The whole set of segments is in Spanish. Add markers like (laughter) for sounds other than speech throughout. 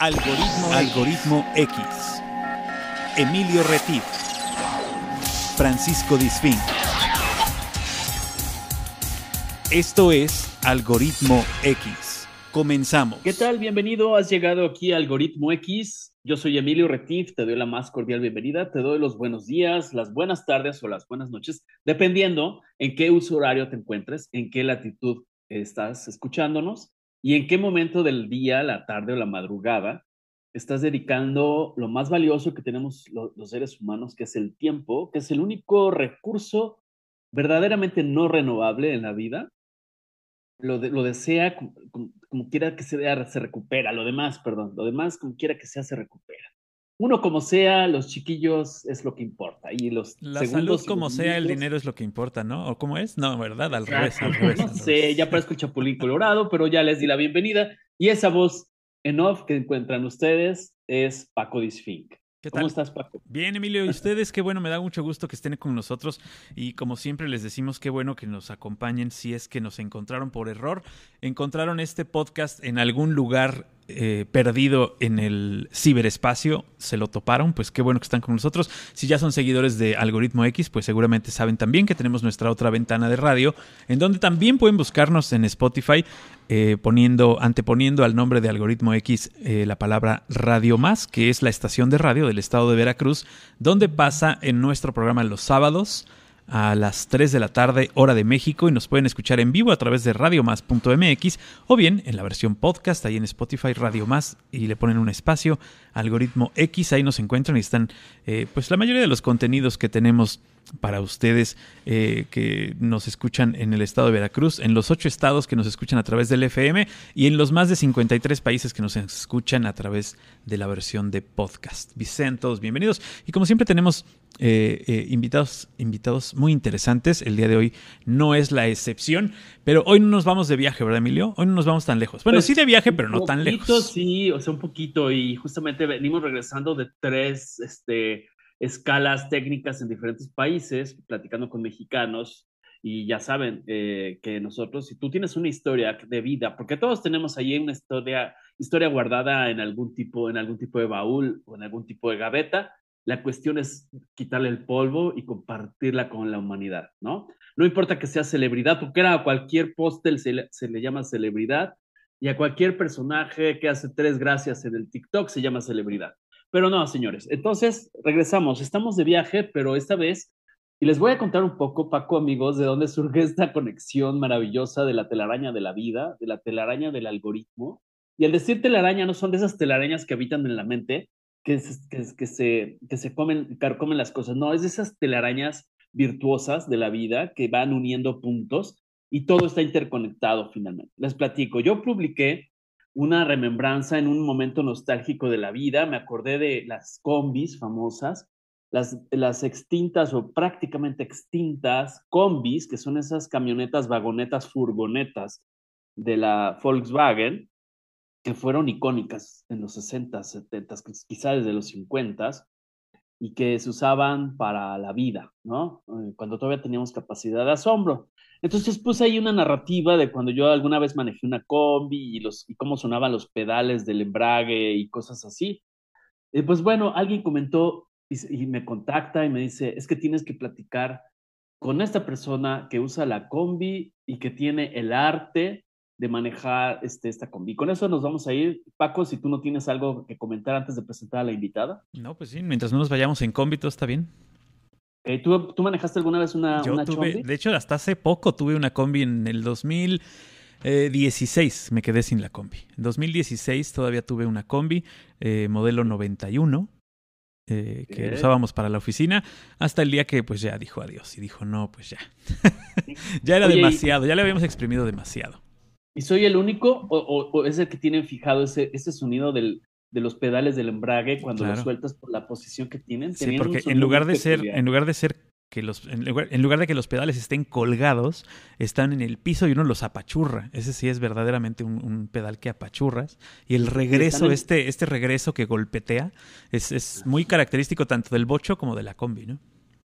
Algoritmo, Algoritmo X. Emilio Retif. Francisco Disfín. Esto es Algoritmo X. Comenzamos. ¿Qué tal? Bienvenido. Has llegado aquí a Algoritmo X. Yo soy Emilio Retif. Te doy la más cordial bienvenida. Te doy los buenos días, las buenas tardes o las buenas noches, dependiendo en qué uso horario te encuentres, en qué latitud estás escuchándonos y en qué momento del día, la tarde o la madrugada estás dedicando lo más valioso que tenemos los seres humanos, que es el tiempo, que es el único recurso verdaderamente no renovable en la vida. Lo, lo desea como, quiera que sea, se recupera. Lo demás, perdón, lo demás como quiera que sea, se recupera. Uno como sea, los chiquillos es lo que importa. Y los La salud como sea, el dinero es lo que importa, ¿no? ¿O cómo es? No, ¿verdad? Al revés, al revés. (laughs) No sé, ya parezco el chapulín colorado, pero ya les di la bienvenida. Y esa voz en off que encuentran ustedes es Paco Disfink. ¿Qué ¿Cómo estás, Paco? Bien, Emilio. ¿Y ustedes? Qué bueno, me da mucho gusto que estén con nosotros. Y como siempre les decimos, qué bueno que nos acompañen si es que nos encontraron por error. Encontraron este podcast en algún lugar eh, perdido en el ciberespacio, se lo toparon, pues qué bueno que están con nosotros. Si ya son seguidores de Algoritmo X, pues seguramente saben también que tenemos nuestra otra ventana de radio, en donde también pueden buscarnos en Spotify, eh, poniendo, anteponiendo al nombre de Algoritmo X eh, la palabra Radio Más, que es la estación de radio del estado de Veracruz, donde pasa en nuestro programa los sábados a las 3 de la tarde, hora de México, y nos pueden escuchar en vivo a través de radiomás.mx o bien en la versión podcast, ahí en Spotify, Radio Más, y le ponen un espacio, algoritmo X, ahí nos encuentran y están eh, pues la mayoría de los contenidos que tenemos para ustedes eh, que nos escuchan en el estado de Veracruz, en los ocho estados que nos escuchan a través del FM y en los más de 53 países que nos escuchan a través de la versión de podcast. Sean todos bienvenidos. Y como siempre tenemos eh, eh, invitados, invitados muy interesantes. El día de hoy no es la excepción, pero hoy no nos vamos de viaje, ¿verdad, Emilio? Hoy no nos vamos tan lejos. Bueno, pues, sí de viaje, pero no tan lejos. Sí, o sea, un poquito. Y justamente venimos regresando de tres este, escalas técnicas en diferentes países, platicando con mexicanos. Y ya saben eh, que nosotros, si tú tienes una historia de vida, porque todos tenemos ahí una historia, historia guardada en algún tipo, en algún tipo de baúl o en algún tipo de gaveta, la cuestión es quitarle el polvo y compartirla con la humanidad, ¿no? No importa que sea celebridad, porque a cualquier postel se se le llama celebridad y a cualquier personaje que hace tres gracias en el TikTok se llama celebridad. Pero no, señores. Entonces, regresamos. Estamos de viaje, pero esta vez, y les voy a contar un poco, Paco, amigos, de dónde surge (laughs) esta conexión maravillosa de la telaraña de la vida, de la telaraña del algoritmo. Y al decir telaraña, no son de esas telarañas que habitan en la mente, que, se, que se comen, carcomen las cosas. No, es de esas telarañas virtuosas de la vida que van uniendo puntos y todo está interconectado finalmente. Les platico. Yo publiqué una remembranza en un momento nostálgico de la vida. Me acordé de las combis famosas, las, las extintas o prácticamente extintas combis, que son esas camionetas, vagonetas, furgonetas de la Volkswagen, que fueron icónicas en los 60, 70, quizás desde los 50 y que se usaban para la vida, ¿no? Eh, cuando todavía teníamos capacidad de asombro. Entonces puse ahí una narrativa de cuando yo alguna vez manejé una combi y, los, y cómo sonaban los pedales del embrague y cosas así. Y pues bueno, alguien comentó y, me contacta y me dice, es que tienes que platicar con esta persona que usa la combi y que tiene el arte de manejar este, esta combi. Con eso nos vamos a ir. Paco, si tú no tienes algo que comentar antes de presentar a la invitada. No, pues sí, mientras no nos vayamos en combi, todo está bien. Eh, ¿tú, ¿tú, manejaste alguna vez una, Yo tuve, De hecho, hasta hace poco tuve una combi en el 2016. Me quedé sin la combi. En 2016 todavía tuve una combi, eh, modelo 91. Eh, que usábamos para la oficina, hasta el día que pues ya dijo adiós y dijo no, pues ya. (laughs) ya era demasiado, ya le habíamos exprimido demasiado. ¿Y soy el único o, es el que tienen fijado ese, ese sonido del, de los pedales del embrague cuando lo sueltas por la posición que tienen. Sí, porque en lugar de ser, en lugar de ser que los, en lugar, de que los pedales estén colgados, están en el piso y uno los apachurra. Ese sí es verdaderamente un, pedal que apachurras. Y el regreso, este, este regreso que golpetea, es, es muy característico tanto del bocho como de la combi, ¿no?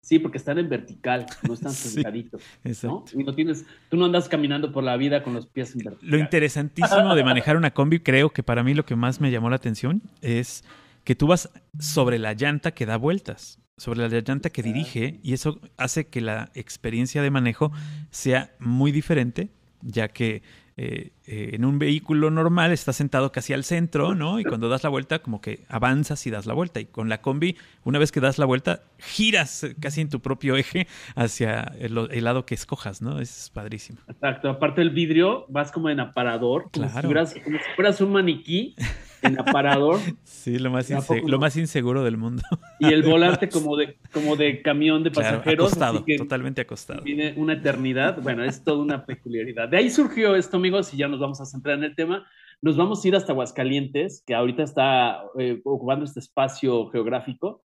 Sí, porque están en vertical, no están (laughs) sentaditos. ¿no? Y no tienes, tú no andas caminando por la vida con los pies en vertical. Lo interesantísimo de manejar una combi, creo que para mí lo que más me llamó la atención es que tú vas sobre la llanta que da vueltas, sobre la llanta que dirige, y eso hace que la experiencia de manejo sea muy diferente, ya que eh, eh, en un vehículo normal estás sentado casi al centro, ¿no? Y cuando das la vuelta, como que avanzas y das la vuelta. Y con la combi, una vez que das la vuelta, giras casi en tu propio eje hacia el, lado que escojas, ¿no? es padrísimo. Exacto. Aparte del vidrio, vas como en aparador, como, si, fueras, un maniquí en aparador. Sí, lo más, lo más inseguro del mundo. Y el volante (laughs) como de, como de camión de pasajeros. acostado, totalmente acostado. Tiene una eternidad. Bueno, es toda una peculiaridad. De ahí surgió esto, amigos, y ya nos vamos a centrar en el tema. Nos vamos a ir hasta Aguascalientes, que ahorita está eh, ocupando este espacio geográfico,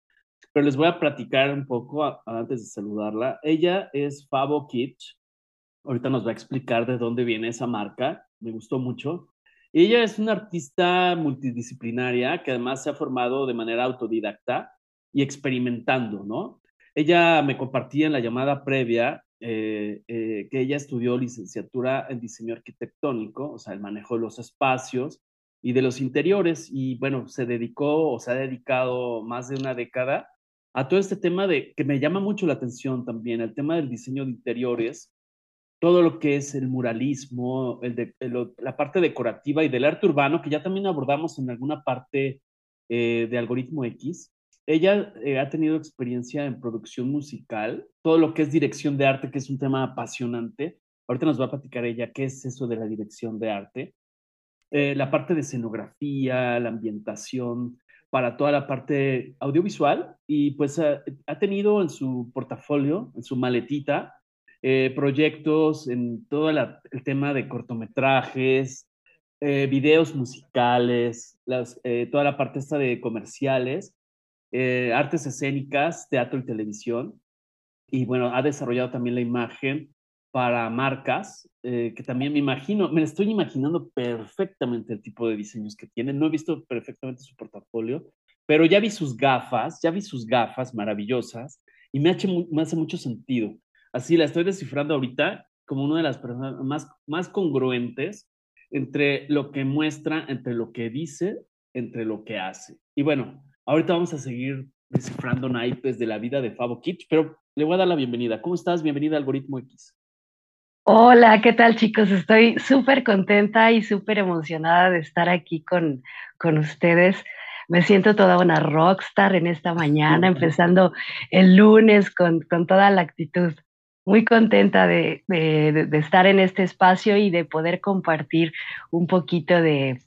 pero les voy a platicar un poco antes de saludarla. Ella es Fabo Kitsch. Ahorita nos va a explicar de dónde viene esa marca. Me gustó mucho. Ella es una artista multidisciplinaria que además se ha formado de manera autodidacta y experimentando, ¿no? Ella me compartía en la llamada previa eh, eh, que ella estudió licenciatura en diseño arquitectónico, o sea, el manejo de los espacios y de los interiores, y bueno, se dedicó o se ha dedicado más de una década a todo este tema de que me llama mucho la atención también, el tema del diseño de interiores, todo lo que es el muralismo, la parte decorativa y del arte urbano, que ya también abordamos en alguna parte eh, de Algoritmo X. Ella eh, ha tenido experiencia en producción musical, todo lo que es dirección de arte, que es un tema apasionante. Ahorita nos va a platicar ella qué es eso de la dirección de arte. Eh, la parte de escenografía, la ambientación, para toda la parte audiovisual y pues ha tenido en su portafolio, en su maletita, eh, proyectos en todo el tema de cortometrajes, eh, videos musicales, eh, toda la parte esta de comerciales, artes escénicas, teatro y televisión. Y bueno, ha desarrollado también la imagen para marcas, que también me imagino, me estoy imaginando perfectamente el tipo de diseños que tiene. No he visto perfectamente su portafolio, pero ya vi sus gafas, ya vi sus gafas maravillosas y me hace mucho sentido así la estoy descifrando ahorita como una de las personas más, más congruentes entre lo que muestra, entre lo que dice, entre lo que hace. Y bueno, ahorita vamos a seguir descifrando naipes de la vida de Fabo Kitsch, pero le voy a dar la bienvenida. ¿Cómo estás? Bienvenida a Algoritmo X. Hola, ¿qué tal chicos? Estoy súper contenta y súper emocionada de estar aquí con, con ustedes. Me siento toda una rockstar en esta mañana, (laughs) empezando el lunes con, con toda la actitud muy contenta de, estar en este espacio y de poder compartir un poquito de,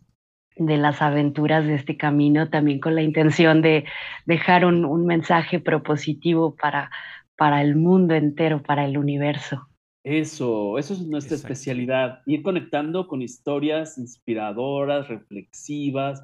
las aventuras de este camino, también con la intención de dejar un, mensaje propositivo para, para el mundo entero, para el universo. Eso, eso es nuestra especialidad, ir conectando con historias inspiradoras, reflexivas.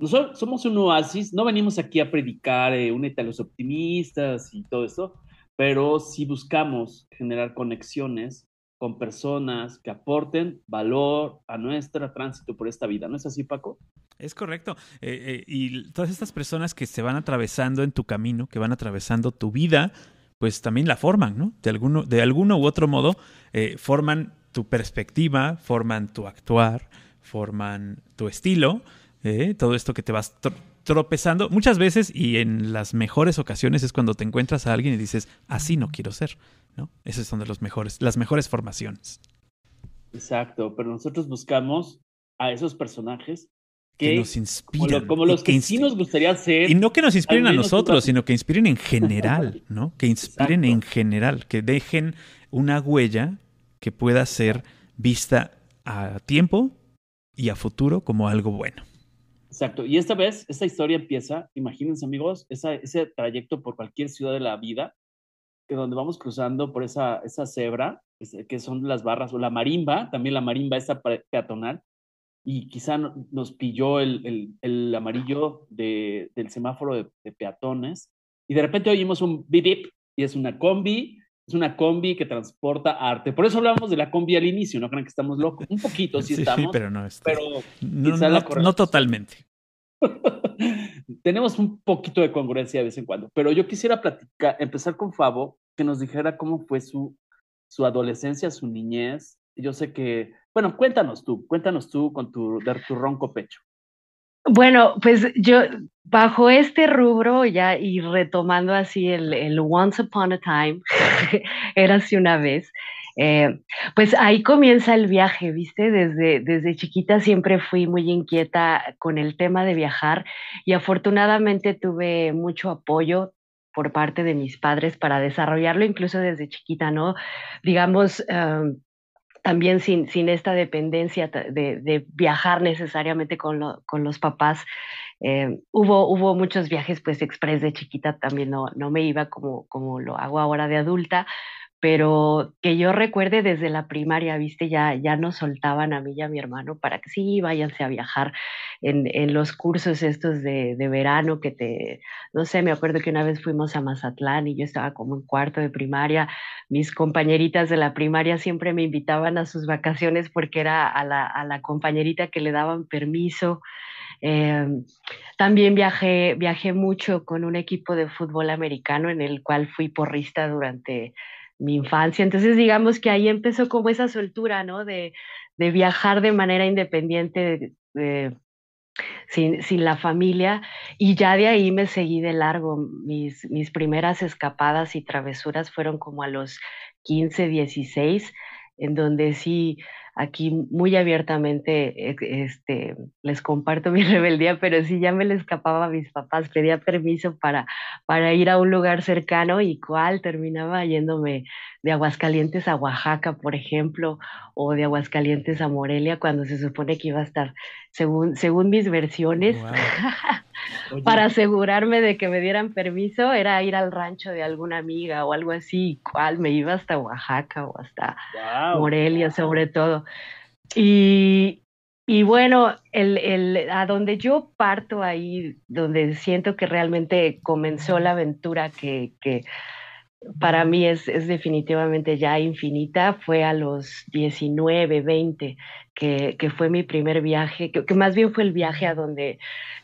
Nosotros somos un oasis, no venimos aquí a predicar, eh, únete a los optimistas y todo eso, pero si buscamos generar conexiones con personas que aporten valor a nuestro tránsito por esta vida. ¿No es así, Paco? Es correcto. Eh, eh, y todas estas personas que se van atravesando en tu camino, que van atravesando tu vida, pues también la forman, ¿no? De alguno, de alguno u otro modo, eh, forman tu perspectiva, forman tu actuar, forman tu estilo, todo esto que te vas tropezando muchas veces y en las mejores ocasiones es cuando te encuentras a alguien y dices, así no quiero ser, ¿no? Esas son de los mejores, las mejores formaciones. Exacto, pero nosotros buscamos a esos personajes que, nos inspiran. Como, los que, sí nos gustaría ser. Y no que nos inspiren a nosotros, sino que inspiren en general, (laughs) ¿no? Que inspiren en general, que dejen una huella que pueda ser vista a tiempo y a futuro como algo bueno. Exacto. Y esta vez, esta historia empieza, imagínense amigos, ese trayecto por cualquier ciudad de la vida, que donde vamos cruzando por esa, esa cebra, que son las barras, o la marimba, también la marimba esa peatonal, y quizá nos pilló el, el, amarillo de, del semáforo de, peatones, y de repente oímos un bip, y es una combi, es una combi que transporta arte. Por eso hablábamos de la combi al inicio, no crean que estamos locos. Un poquito sí, (laughs) estamos. pero no, está. pero no, no, totalmente. (laughs) tenemos un poquito de congruencia de vez en cuando, pero yo quisiera platicar, empezar con Fabo, que nos dijera cómo fue su, su adolescencia, su niñez. Yo sé que, bueno, cuéntanos tú, cuéntanos tú con tu, tu ronco pecho. Bueno, pues yo, bajo este rubro ya y retomando así el, el Once Upon a Time, (laughs) era así una vez, eh, pues ahí comienza el viaje, ¿viste? Desde, desde chiquita siempre fui muy inquieta con el tema de viajar y afortunadamente tuve mucho apoyo por parte de mis padres para desarrollarlo incluso desde chiquita, ¿no? Digamos, em, también sin, sin esta dependencia de, de viajar necesariamente con, con los papás. Eh, hubo, hubo muchos viajes, pues, express de chiquita, también no, no me iba como, como lo hago ahora de adulta, pero que yo recuerde desde la primaria, viste, ya, ya nos soltaban a mí y a mi hermano para que sí, váyanse a viajar en, en los cursos estos de, de, verano que te, no sé, me acuerdo que una vez fuimos a Mazatlán y yo estaba como en cuarto de primaria, mis compañeritas de la primaria siempre me invitaban a sus vacaciones porque era a la, a la compañerita que le daban permiso. Eh, también viajé, viajé mucho con un equipo de fútbol americano en el cual fui porrista durante mi infancia. Entonces, digamos que ahí empezó como esa soltura, ¿no? De, de viajar de manera independiente, de, sin, sin, la familia, y ya de ahí me seguí de largo. Mis, mis primeras escapadas y travesuras fueron como a los 15, 16, en donde sí aquí muy abiertamente e, este, les comparto (laughs) mi rebeldía, pero sí ya me le escapaba a mis papás, pedía permiso para, para ir a un lugar cercano y cuál terminaba yéndome de Aguascalientes a Oaxaca, por ejemplo, o de Aguascalientes a Morelia, cuando se supone que iba a estar, según, según mis versiones, (laughs) para asegurarme de que me dieran permiso, era ir al rancho de alguna amiga o algo así, cuál me iba hasta Oaxaca o hasta Morelia, sobre todo. Y, y bueno, el, el, a donde yo parto ahí, donde siento que realmente comenzó la aventura que, que para mí es, es, definitivamente ya infinita, fue a los 19, 20, que, que fue mi primer viaje, que, que, más bien fue el viaje a donde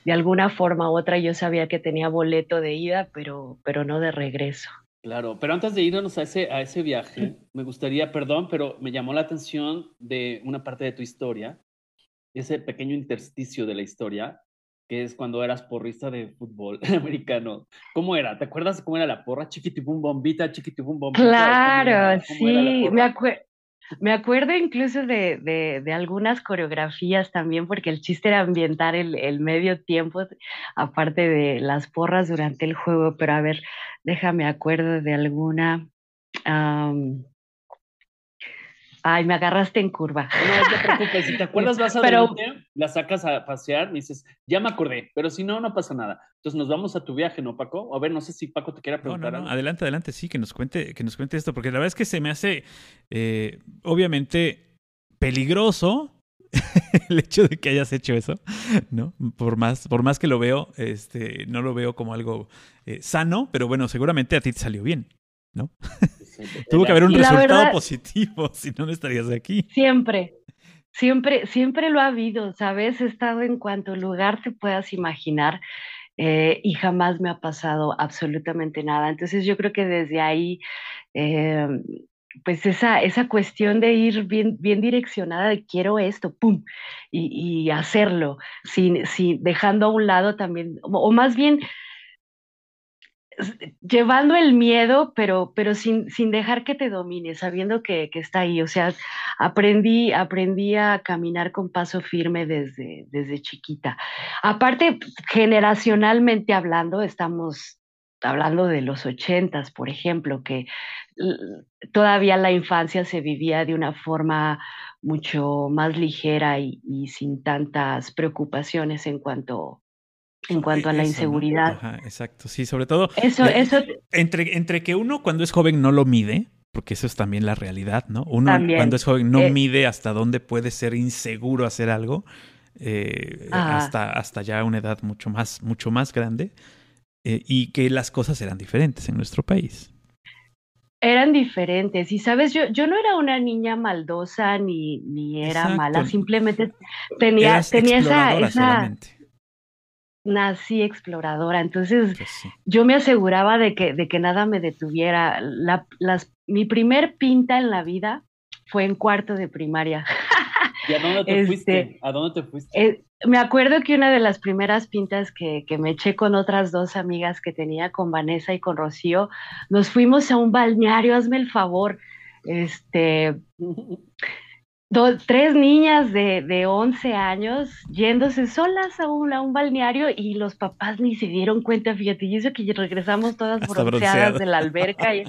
de alguna forma u otra yo sabía que tenía boleto de ida, pero, pero no de regreso. Claro, pero antes de irnos a ese, a ese viaje, me gustaría, perdón, pero me llamó la atención de una parte de tu historia, ese pequeño intersticio de la historia, que es cuando eras porrista de fútbol (laughs) americano. ¿Cómo era? ¿Te acuerdas cómo era la porra? Chiquitibum bombita, chiquitibum bombita. Claro, sí, me acuerdo. Me acuerdo incluso de, de, de, algunas coreografías también, porque el chiste era ambientar el, el, medio tiempo, aparte de las porras durante el juego, pero a ver, déjame acuerdo de alguna. Um, Ay, me agarraste en curva. No te preocupes, si te acuerdas vas a pero, la sacas a pasear, me dices, ya me acordé, pero si no, no pasa nada. Entonces nos vamos a tu viaje, ¿no, Paco? A ver, no sé si Paco te quiera preguntar. No, no, no. Adelante, adelante, sí, que nos cuente, que nos cuente esto, porque la verdad es que se me hace, eh, obviamente, peligroso (laughs) el hecho de que hayas hecho eso, ¿no? Por más, por más que lo veo, este, no lo veo como algo eh, sano, pero bueno, seguramente a ti te salió bien, ¿no? (laughs) (laughs) Tuvo que haber un resultado verdad, positivo, (laughs) si no, no estarías aquí. Siempre, siempre, siempre lo ha habido, ¿sabes? He estado en cuanto lugar te puedas imaginar eh, y jamás me ha pasado absolutamente nada. Entonces yo creo que desde ahí, eh, pues esa, esa cuestión de ir bien, bien direccionada de quiero esto, ¡pum! Y, y hacerlo, sin, sin, dejando a un lado también, o más bien llevando el miedo, pero, pero sin, sin dejar que te domine, sabiendo que, que, está ahí. O sea, aprendí, aprendí a caminar con paso firme desde, desde chiquita. Aparte, generacionalmente hablando, estamos hablando de los ochentas, por ejemplo, que todavía la infancia se vivía de una forma mucho más ligera y, y sin tantas preocupaciones en cuanto en cuanto a la eso, inseguridad. ¿no? Ajá, exacto, sí, sobre todo. Eso, eso. Entre, entre que uno cuando es joven no lo mide, porque eso es también la realidad, ¿no? Uno también. cuando es joven no eh, mide hasta dónde puede ser inseguro hacer algo, eh, hasta, hasta ya una edad mucho más, mucho más grande, eh, y que las cosas eran diferentes en nuestro país. Eran diferentes, y sabes, yo, yo no era una niña maldosa ni, ni era Exacto. mala, simplemente tenía, tenía esa, esa nací exploradora, entonces pues yo me aseguraba de que, de que nada me detuviera. La, las, mi primer pinta en la vida fue en cuarto de primaria. ¿Y a dónde te fuiste? Este, ¿A dónde te fuiste? Eh, me acuerdo que una de las primeras pintas que, que, me eché con otras dos amigas que tenía, con Vanessa y con Rocío, nos fuimos a un balneario, hazme el favor. Este, (laughs) tres niñas de, de 11 años yéndose solas a un, a un balneario y los papás ni se dieron cuenta, fíjate, y eso que regresamos todas bronceadas de la alberca. Y,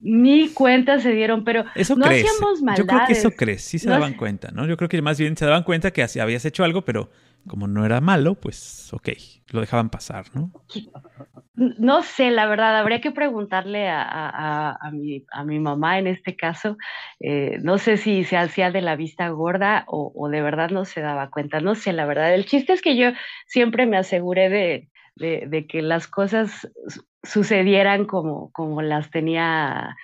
ni cuenta se dieron, pero eso no hacíamos maldades. Yo creo que eso crees, sí se daban cuenta, ¿no? Yo creo que más bien se daban cuenta que habías hecho algo, pero como no era malo, pues ok, lo dejaban pasar, ¿no? No sé, la verdad, habría que preguntarle a, a, a, mi, a mi, mamá en este caso. Eh, no sé si se hacía de la vista gorda o, o, de verdad no se daba cuenta, no sé, la verdad. El chiste es que yo siempre me aseguré de, de, que las cosas sucedieran como, como las tenía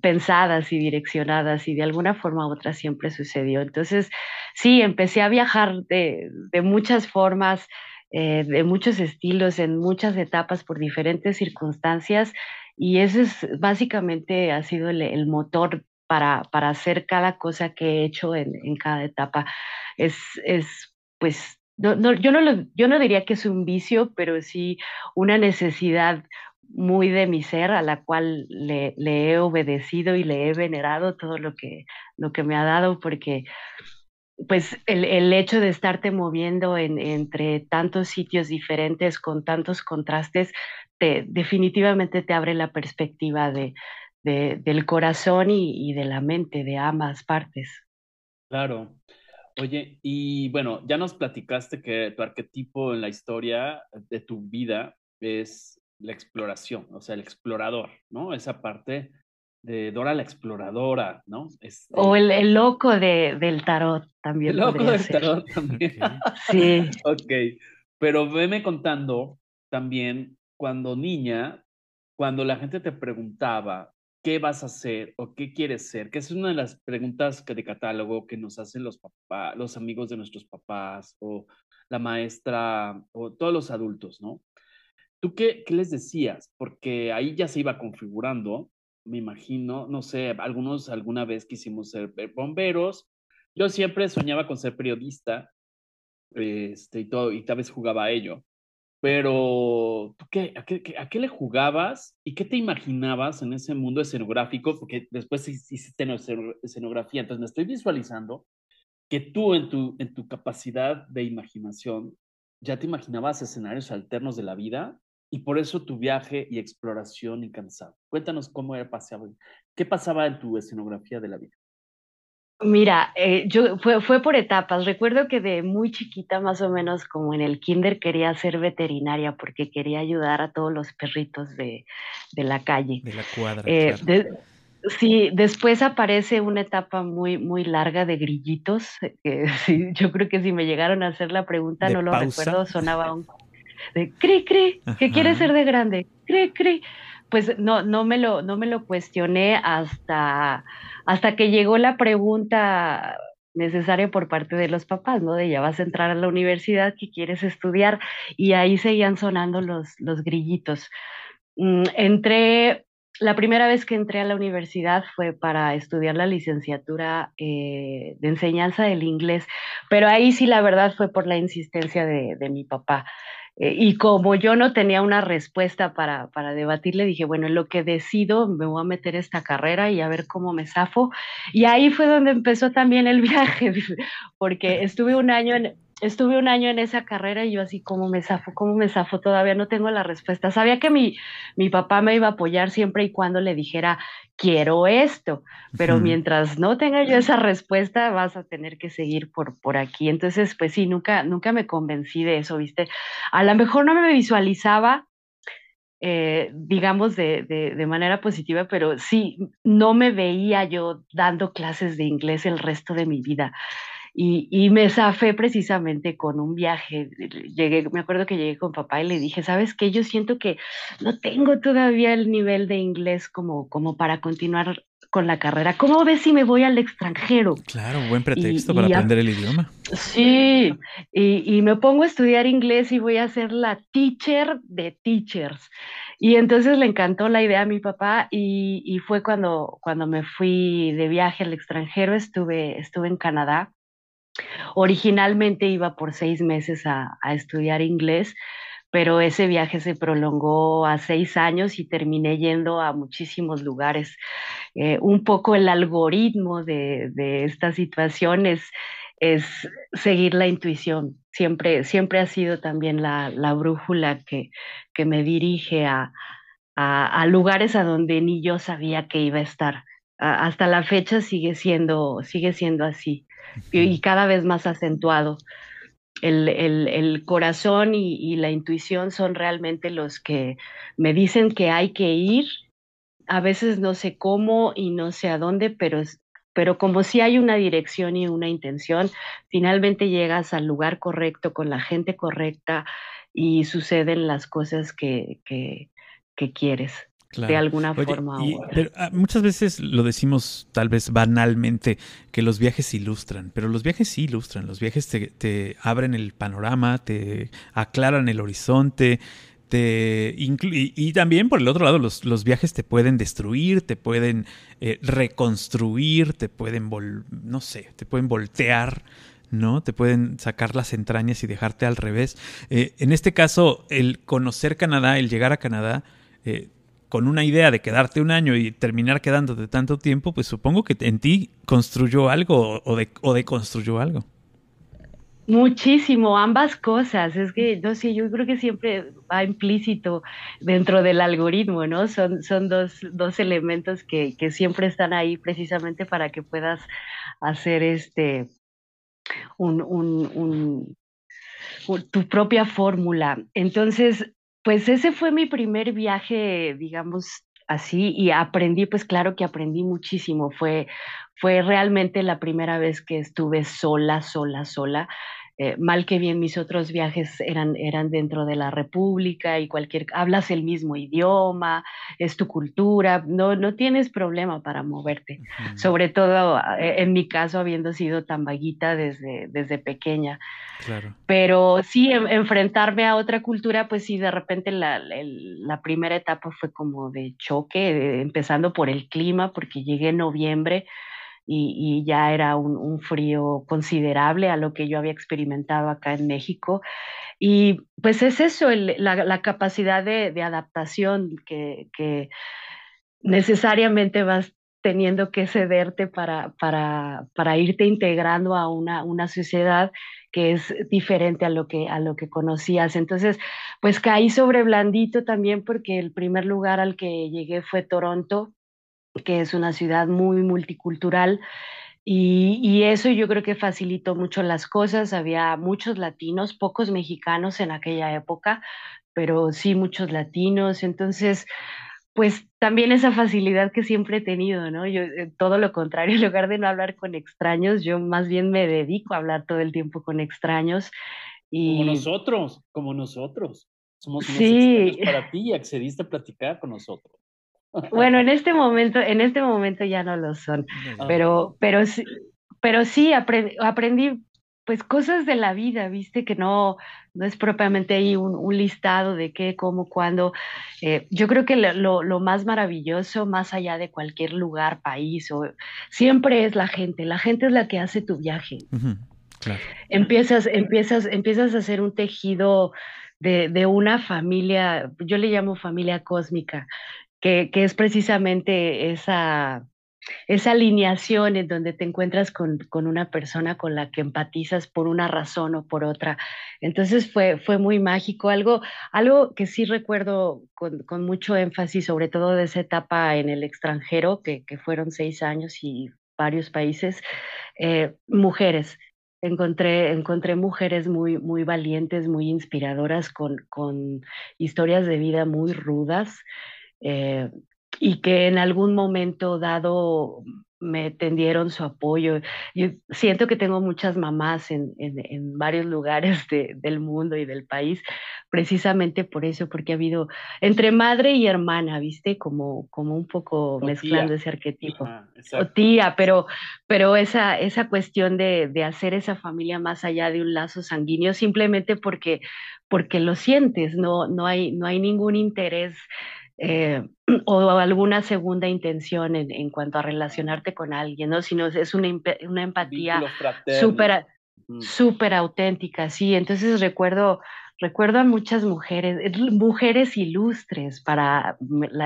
pensadas y direccionadas y de alguna forma u otra siempre sucedió. Entonces, sí, empecé a viajar de, de muchas formas, eh, de muchos estilos, en muchas etapas por diferentes circunstancias y eso es básicamente ha sido el, el motor para, para, hacer cada cosa que he hecho en, en cada etapa. Es, es pues no, no, yo, no lo, yo no diría que es un vicio, pero sí una necesidad muy de mi ser a la cual le, he obedecido y le he venerado todo lo que, lo que me ha dado, porque pues el, el hecho de estarte moviendo en, entre tantos sitios diferentes, con tantos contrastes, te, definitivamente te abre la perspectiva de del corazón y, y de la mente, de ambas partes. Claro. Oye, y bueno, ya nos platicaste que tu arquetipo en la historia de tu vida es la exploración, o sea, el explorador, ¿no? Esa parte de Dora la exploradora, ¿no? Este o el, el, loco de, del tarot también. El loco del tarot también. sí. (laughs) ok, pero veme contando también cuando niña, cuando la gente te preguntaba, qué vas a hacer o qué quieres ser, que es una de las preguntas de catálogo que nos hacen los papás, los amigos de nuestros papás o la maestra o todos los adultos, ¿no? ¿Tú qué, les decías? Porque ahí ya se iba configurando, me imagino, no sé, algunos alguna vez quisimos ser bomberos, yo siempre soñaba con ser periodista, este, y todo, y tal vez jugaba a ello. Pero, ¿tú qué, a, qué, le jugabas y qué te imaginabas en ese mundo escenográfico? Porque después hiciste escenografía, entonces me estoy visualizando que tú en tu, en tu capacidad de imaginación ya te imaginabas escenarios alternos de la vida y por eso tu viaje y exploración incansable. Cuéntanos cómo era pasado, qué pasaba en tu escenografía de la vida. Mira, eh, yo fue, fue por etapas. Recuerdo que de muy chiquita, más o menos como en el kinder, quería ser veterinaria porque quería ayudar a todos los perritos de, de la calle. De la cuadra. Eh, sí, después aparece una etapa muy, muy larga de grillitos. Eh, (laughs) sí, yo creo que si me llegaron a hacer la pregunta, no lo recuerdo, sonaba un de cri, cri, ¿qué quieres ser de grande? Cri, cri pues no, no, me lo, no me lo cuestioné hasta, hasta que llegó la pregunta necesaria por parte de los papás, ¿no? De ya vas a entrar a la universidad, ¿qué quieres estudiar? Y ahí seguían sonando los, los grillitos. Mm, entré, la primera vez que entré a la universidad fue para estudiar la licenciatura eh, de enseñanza del inglés, pero ahí sí la verdad fue por la insistencia de, de mi papá. Eh, y como yo no tenía una respuesta para, para debatirle, dije, bueno, en lo que decido, me voy a meter esta carrera y a ver cómo me zafo. Y ahí fue donde empezó también el (laughs) viaje, porque estuve un año en, estuve un año en esa carrera y yo así, ¿cómo me zafo? ¿Cómo me zafo? Todavía no tengo la respuesta. Sabía que mi, mi papá me iba a apoyar siempre y cuando le dijera, quiero esto, pero mientras no tenga yo esa respuesta, vas a tener que seguir por, por aquí. Entonces, pues sí, nunca, nunca me convencí de eso, ¿viste? A lo mejor no me visualizaba. Eh, digamos de, de, de manera positiva, pero sí, no me veía yo dando clases de inglés el resto de mi vida. Y, y, me zafé precisamente con un viaje. Llegué, me acuerdo que llegué con papá y le dije, ¿sabes qué? Yo siento que no tengo todavía el nivel de inglés como, como para continuar con la carrera. ¿Cómo ves si me voy al extranjero? Claro, buen pretexto para aprender el idioma. Sí, y, y, me pongo a estudiar inglés y voy a ser la teacher de teachers. Y entonces le encantó la idea a mi papá y, y fue cuando, cuando me fui de viaje al extranjero, estuve, estuve en Canadá. Originalmente iba por seis meses a, estudiar inglés, pero ese viaje se prolongó a seis años y terminé yendo a muchísimos lugares. Eh, un poco el algoritmo de, de esta situación es, seguir la intuición. Siempre, siempre ha sido también la, la brújula que, me dirige a, a, lugares a donde ni yo sabía que iba a estar. hasta la fecha sigue siendo, sigue siendo así y cada vez más acentuado. El, el, el corazón y, y, la intuición son realmente los que me dicen que hay que ir. A veces no sé cómo y no sé a dónde, pero, pero como si hay una dirección y una intención, finalmente llegas al lugar correcto, con la gente correcta y suceden las cosas que, que, que quieres de alguna forma. pero, ah, muchas veces lo decimos tal vez banalmente, que los viajes ilustran, pero los viajes sí ilustran, los viajes te, abren el panorama, te aclaran el horizonte. Te y, también por el otro lado los, los viajes te pueden destruir, te pueden eh, reconstruir, te pueden no sé, te pueden voltear, ¿no? Te pueden sacar las entrañas y dejarte al revés. Eh, en este caso, el conocer Canadá, el llegar a Canadá, eh, con una idea de quedarte un año y terminar quedándote tanto tiempo, pues supongo que en ti construyó algo o, de, o deconstruyó algo. Muchísimo, ambas cosas. Es que, no sé, yo creo que siempre va implícito dentro del algoritmo, ¿no? Son, son dos, dos elementos que, que siempre están ahí precisamente para que puedas hacer este, un, un, un, tu propia fórmula. Entonces, pues ese fue mi primer viaje, digamos así, y aprendí, pues claro que aprendí muchísimo. Fue, fue realmente la primera vez que estuve sola, sola, sola. Eh, mal que bien mis otros viajes eran, eran dentro de la República y cualquier, hablas el mismo idioma, es tu cultura, no, no tienes problema para moverte, sobre todo eh, en mi caso habiendo sido tan vaguita desde, desde pequeña. Claro. Pero sí, enfrentarme a otra cultura, pues sí, de repente la, la primera etapa fue como de choque, empezando por el clima, porque llegué en noviembre y, ya era un, frío considerable a lo que yo había experimentado acá en México. Y pues es eso, la, capacidad de, adaptación que, que, necesariamente vas teniendo que cederte para, para, para irte integrando a una, una sociedad que es diferente a lo que, a lo que conocías. Entonces, pues caí sobre blandito también porque el primer lugar al que llegué fue Toronto que es una ciudad muy multicultural. Y, eso yo creo que facilitó mucho las cosas. Había muchos latinos, pocos mexicanos en aquella época, pero sí muchos latinos. Entonces, pues también esa facilidad que siempre he tenido, ¿no? Yo eh, todo lo contrario, (laughs) en lugar de no hablar con extraños, yo más bien me dedico a hablar todo el tiempo con extraños. Y... Como nosotros, como nosotros. Somos unos sí. para ti y accediste a platicar con nosotros. Bueno, en este momento, en este momento ya no lo son, pero, pero sí, pero sí aprendí, pues cosas de la vida, viste que no, no es propiamente ahí un, listado de qué, cómo, cuándo. Eh, yo creo que lo, lo, más maravilloso, más allá de cualquier lugar, país, o, siempre es la gente. La gente es la que hace tu viaje. Empiezas, empiezas, empiezas a hacer un tejido de, de, una familia, yo le llamo familia cósmica, que, es precisamente esa, esa alineación en donde te encuentras con, una persona con la que empatizas por una razón o por otra. Entonces fue, fue muy mágico, algo, algo que sí recuerdo con, mucho énfasis, sobre todo de esa etapa en el extranjero, que, fueron seis años y varios países, eh, mujeres. Encontré, encontré mujeres muy, muy valientes, muy inspiradoras, con, con historias de vida muy rudas. Eh, y que en algún momento dado me tendieron su apoyo. Yo siento que tengo muchas mamás en, en, varios lugares del mundo y del país, precisamente por eso, porque ha habido entre madre y hermana, ¿viste? Como, como un poco mezclando ese arquetipo. o tía, pero, pero esa, esa cuestión de, de, hacer esa familia más allá de un lazo sanguíneo, simplemente porque, porque lo sientes, no, no, hay, no hay ningún interés eh, (clears throat) o alguna segunda intención en, en, cuanto a relacionarte con alguien, ¿no? Sino es una, una empatía súper súper auténtica, sí. Entonces recuerdo, recuerdo a muchas mujeres, mujeres ilustres para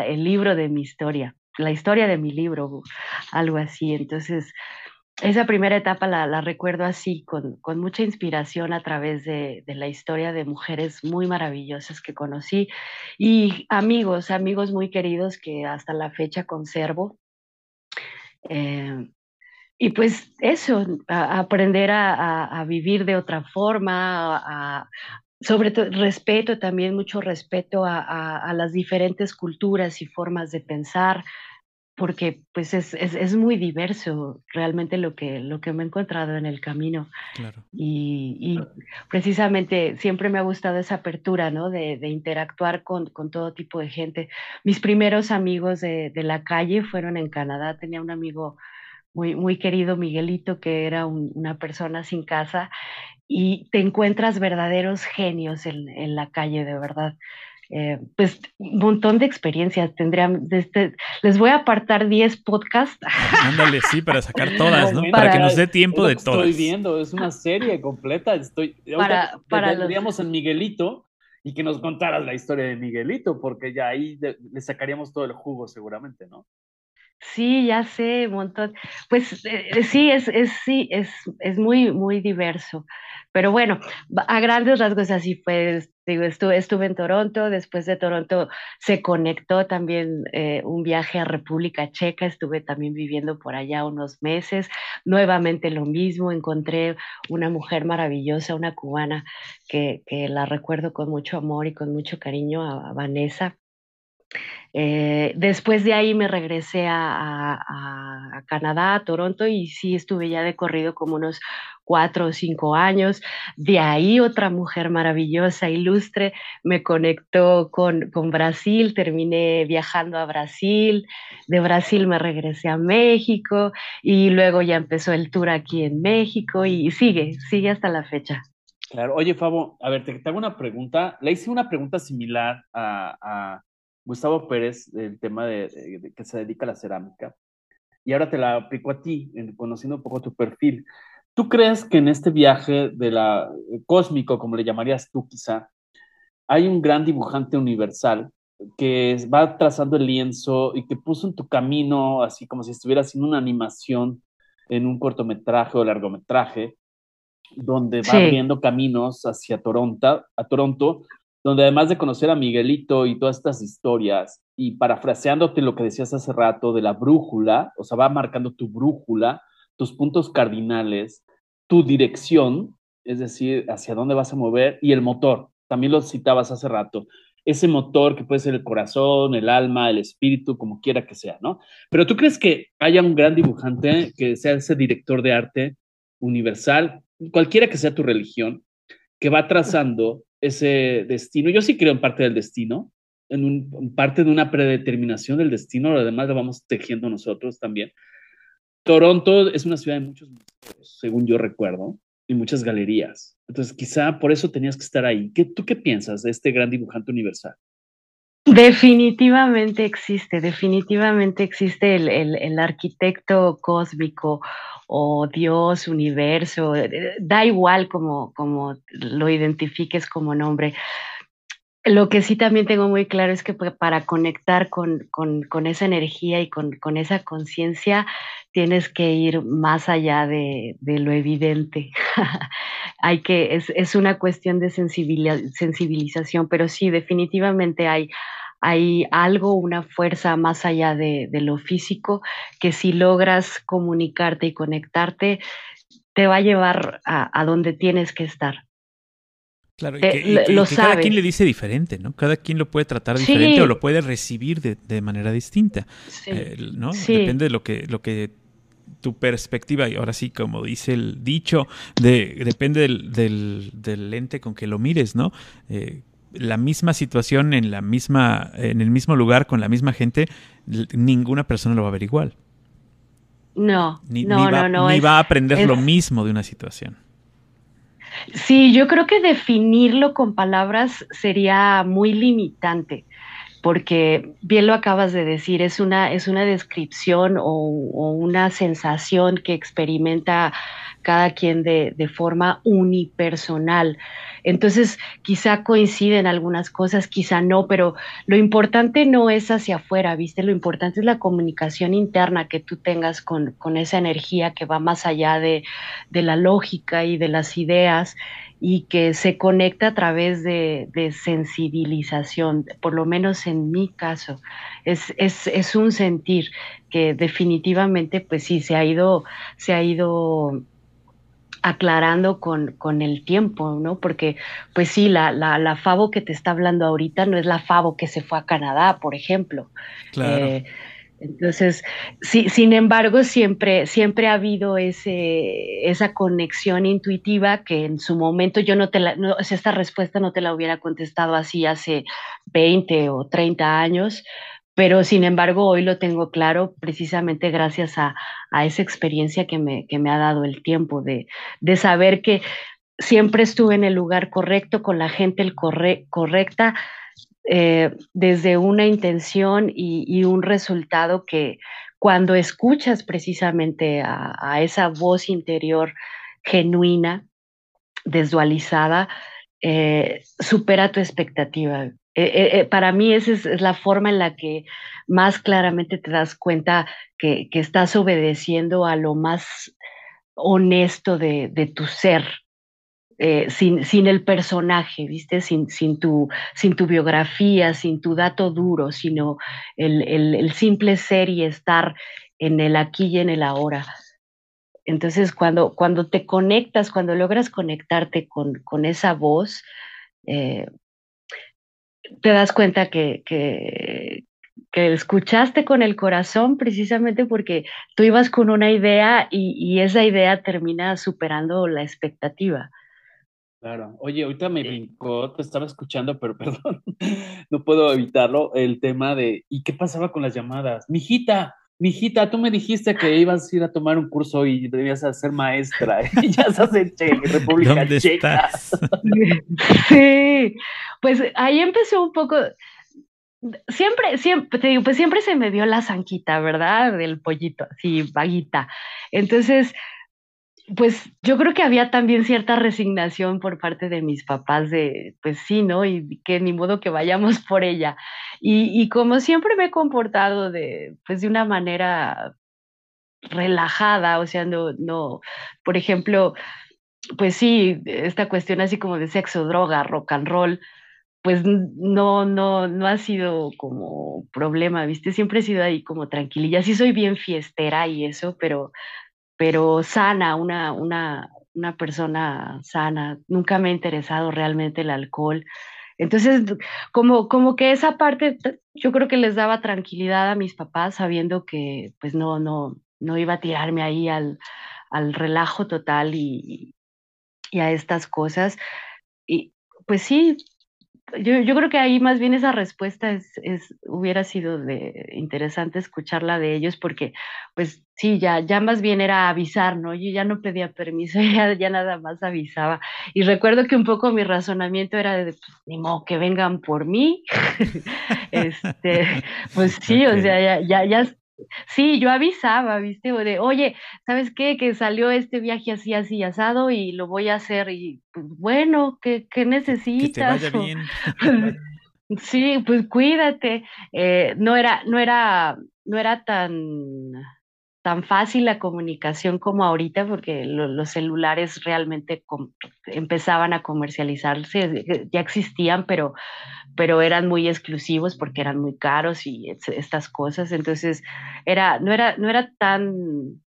el libro de mi historia, la historia de mi libro, algo así. Entonces, esa primera etapa la, recuerdo así, con, con, mucha inspiración a través de, de, la historia de mujeres muy maravillosas que conocí y amigos, amigos muy queridos que hasta la fecha conservo. Eh, y pues eso, aprender a, a, vivir de otra forma, a, sobre todo respeto también, mucho respeto a, las diferentes culturas y formas de pensar, porque pues es, es, es, muy diverso realmente lo que, lo que me he encontrado en el camino. Claro. Y, y, precisamente siempre me ha gustado esa apertura, ¿no? De, de interactuar con, con, todo tipo de gente. Mis primeros amigos de, de, la calle fueron en Canadá. Tenía un amigo muy, muy querido, Miguelito, que era una persona sin casa, y te encuentras verdaderos genios en, en la calle, de verdad. Eh, pues un montón de experiencias tendrían. Este, les voy a apartar 10 podcasts. Ándale, sí, para sacar (laughs) todas, ¿no? Para, que nos dé tiempo de todas. Estoy viendo, es una serie completa. Estoy, para, para tendríamos en Miguelito y que nos contaras la historia de Miguelito, porque ya ahí le sacaríamos todo el jugo seguramente, ¿no? Sí, ya sé, un montón. Pues eh, sí, es, es, sí, es, es muy, muy diverso. Pero bueno, a grandes rasgos así fue. Digo, estuve, estuve en Toronto, después de Toronto se conectó también eh, un viaje a República Checa, estuve también viviendo por allá unos meses, nuevamente lo mismo, encontré una mujer maravillosa, una cubana que, que la recuerdo con mucho amor y con mucho cariño, a Vanessa eh, después de ahí me regresé a, Canadá, a Toronto, y sí estuve ya de corrido como unos cuatro o cinco años. De ahí otra mujer maravillosa, ilustre, me conectó con, con Brasil, terminé viajando a Brasil, de Brasil me regresé a México y luego ya empezó el tour aquí en México y sigue, sigue hasta la fecha. Claro, oye Fabo, a ver, te, hago una pregunta. Le hice una pregunta similar a Gustavo Pérez, el tema de, que se dedica a la cerámica. Y ahora te la aplico a ti, conociendo un poco tu perfil. ¿Tú crees que en este viaje de la eh, cósmico, como le llamarías tú quizá, hay un gran dibujante universal que va trazando el lienzo y que puso en tu camino, así como si estuviera haciendo una animación en un cortometraje o largometraje, donde va abriendo caminos hacia Toronto, a Toronto, donde además de conocer a Miguelito y todas estas historias, y parafraseándote lo que decías hace rato de la brújula, o sea, va marcando tu brújula, tus puntos cardinales, tu dirección, es decir, hacia dónde vas a mover, y el motor, también lo citabas hace rato, ese motor que puede ser el corazón, el alma, el espíritu, como quiera que sea, ¿no? Pero tú crees que haya un gran dibujante que sea ese director de arte universal, cualquiera que sea tu religión, que va trazando ese destino. Yo sí creo en parte del destino, en, un, parte de una predeterminación del destino, lo demás lo vamos tejiendo nosotros también. Toronto es una ciudad de muchos museos, según yo recuerdo, y muchas galerías. Entonces, quizá por eso tenías que estar ahí. ¿Qué, ¿Tú qué piensas de este gran dibujante universal? Definitivamente existe, definitivamente existe el, el, el arquitecto cósmico o Dios, universo, eh, da igual como, lo identifiques como nombre. Lo que sí también tengo muy claro es que para conectar con, con, con esa energía y con, con esa conciencia tienes que ir más allá de, de lo evidente. (laughs) hay que, es, es, una cuestión de sensibilización, pero sí, definitivamente hay, hay algo, una fuerza más allá de, lo físico, que si logras comunicarte y conectarte, te va a llevar a, donde tienes que estar. Claro, y eh, que, cada quien le dice diferente, ¿no? Cada quien lo puede tratar diferente o lo puede recibir de, manera distinta, eh, ¿no? Depende de lo que, lo que tu perspectiva, y ahora sí, como dice el dicho, de, depende del, del, lente con que lo mires, ¿no? Eh, la misma situación en la misma, en el mismo lugar con la misma gente, ninguna persona lo va a ver igual. No, no, no, no, Ni va a aprender lo mismo de una situación. Sí, yo creo que definirlo con palabras sería muy limitante, porque bien lo acabas de decir, es una, es una descripción o, o una sensación que experimenta cada quien de, de forma unipersonal. Entonces, quizá coinciden algunas cosas, quizá no, pero lo importante no es hacia afuera, ¿viste? Lo importante es la comunicación interna que tú tengas con, con esa energía que va más allá de, de, la lógica y de las ideas y que se conecta a través de, de sensibilización, por lo menos en mi caso. Es, es, es un sentir que definitivamente, pues sí, se ha ido, se ha ido aclarando con, con, el tiempo, ¿no? Porque, pues sí, la, la, la, Favo que te está hablando ahorita no es la Favo que se fue a Canadá, por ejemplo. Claro. Eh, entonces, sí, sin embargo, siempre, siempre ha habido ese, esa conexión intuitiva que en su momento yo no te la, no, esta respuesta no te la hubiera contestado así hace 20 o 30 años, pero sin embargo hoy lo tengo claro precisamente gracias a, esa experiencia que me, que me, ha dado el tiempo de, de, saber que siempre estuve en el lugar correcto, con la gente correcta, eh, desde una intención y, un resultado que cuando escuchas precisamente a, esa voz interior genuina, desdualizada, eh, supera tu expectativa. Eh, eh, eh, para mí esa es, la forma en la que más claramente te das cuenta que, estás obedeciendo a lo más honesto de, tu ser, sin, el personaje, ¿viste? Sin, tu, biografía, sin tu dato duro, sino el, simple ser y estar en el aquí y en el ahora. Entonces, cuando, te conectas, cuando logras conectarte con, con esa voz, te das cuenta que, que, escuchaste con el corazón precisamente porque tú ibas con una idea y, esa idea termina superando la expectativa. Claro. Oye, ahorita me brincó, te estaba escuchando, pero (laughs) perdón, no puedo evitarlo, el tema de, ¿y qué pasaba con las llamadas? Mijita, Mijita, tú me dijiste que ibas a ir a tomar un curso y debías a ser maestra. (laughs) y ya estás en República Checa. (laughs) sí, pues ahí empezó un poco. Siempre, siempre, te digo, pues siempre se me dio la zanquita, ¿verdad? Del pollito, así, vaguita. Entonces, pues yo creo que había también cierta resignación por parte de mis papás de, pues sí, ¿no? Y que ni modo que vayamos por ella. Y, como siempre me he comportado de, pues de una manera relajada, o sea, no, no, por ejemplo, pues sí, esta cuestión así como de sexo, droga, rock and roll, pues no, no, no ha sido como problema, ¿viste? Siempre he sido ahí como tranquililla. Sí soy bien fiestera y eso, pero pero sana, una, una, una persona sana. Nunca me ha interesado realmente el alcohol. Entonces, como, como que esa parte, yo creo que les daba tranquilidad a mis papás sabiendo que pues no, no, no iba a tirarme ahí al, al relajo total y, y, a estas cosas. Y pues sí, yo, yo, creo que ahí más bien esa respuesta es, es, hubiera sido de, interesante escucharla de ellos porque, pues sí, ya, ya más bien era avisar, ¿no? Yo ya no pedía permiso, (laughs) ya, ya nada más avisaba. Y recuerdo que un poco mi razonamiento era de, pues, ni modo que vengan por mí. (laughs) este, pues sí, o sea, ya, ya, ya, Sí, yo avisaba, ¿viste? O de, oye, ¿sabes qué? Que salió este viaje así, así, asado y lo voy a hacer. Y pues, bueno, ¿qué, qué necesitas? Que te vaya bien. (laughs) sí, pues cuídate. Eh, no era, no era, no era tan tan fácil la comunicación como ahorita, porque los celulares realmente empezaban a comercializarse, ya existían, pero, pero eran muy exclusivos porque eran muy caros y estas cosas. Entonces, era, no, era, no era tan,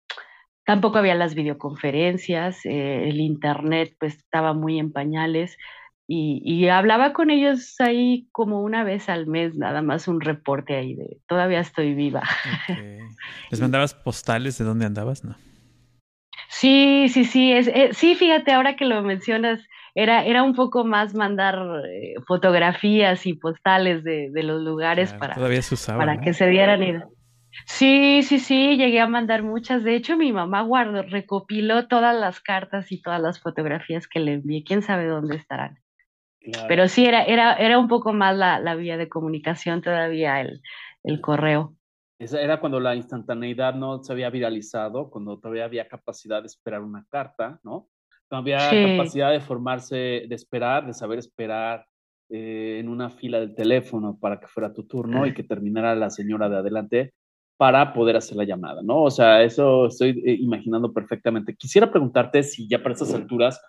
tampoco había las videoconferencias, eh, el internet pues estaba muy en pañales. y, hablaba con ellos ahí como una vez al mes, nada más un reporte ahí de todavía estoy viva. (laughs) ¿Les mandabas postales de dónde andabas? No. Sí, sí, sí, es, eh, sí, fíjate, ahora que lo mencionas, era, era un poco más mandar eh, fotografías y postales de, los lugares para, para que se dieran idea. Sí, sí, sí, llegué a mandar muchas. De hecho, mi mamá guardó, recopiló todas las cartas y todas las fotografías que le envié. Quién sabe dónde estarán. Pero sí, era, era, era un poco más la, la vía de comunicación todavía, el, el correo. Esa era cuando la instantaneidad no se había viralizado, cuando todavía había capacidad de esperar una carta, ¿no? Había capacidad de formarse, de esperar, de saber esperar eh, en una fila del teléfono para que fuera tu turno y que terminara la señora de adelante para poder hacer la llamada, ¿no? O sea, eso estoy eh, imaginando perfectamente. Quisiera preguntarte si ya para estas alturas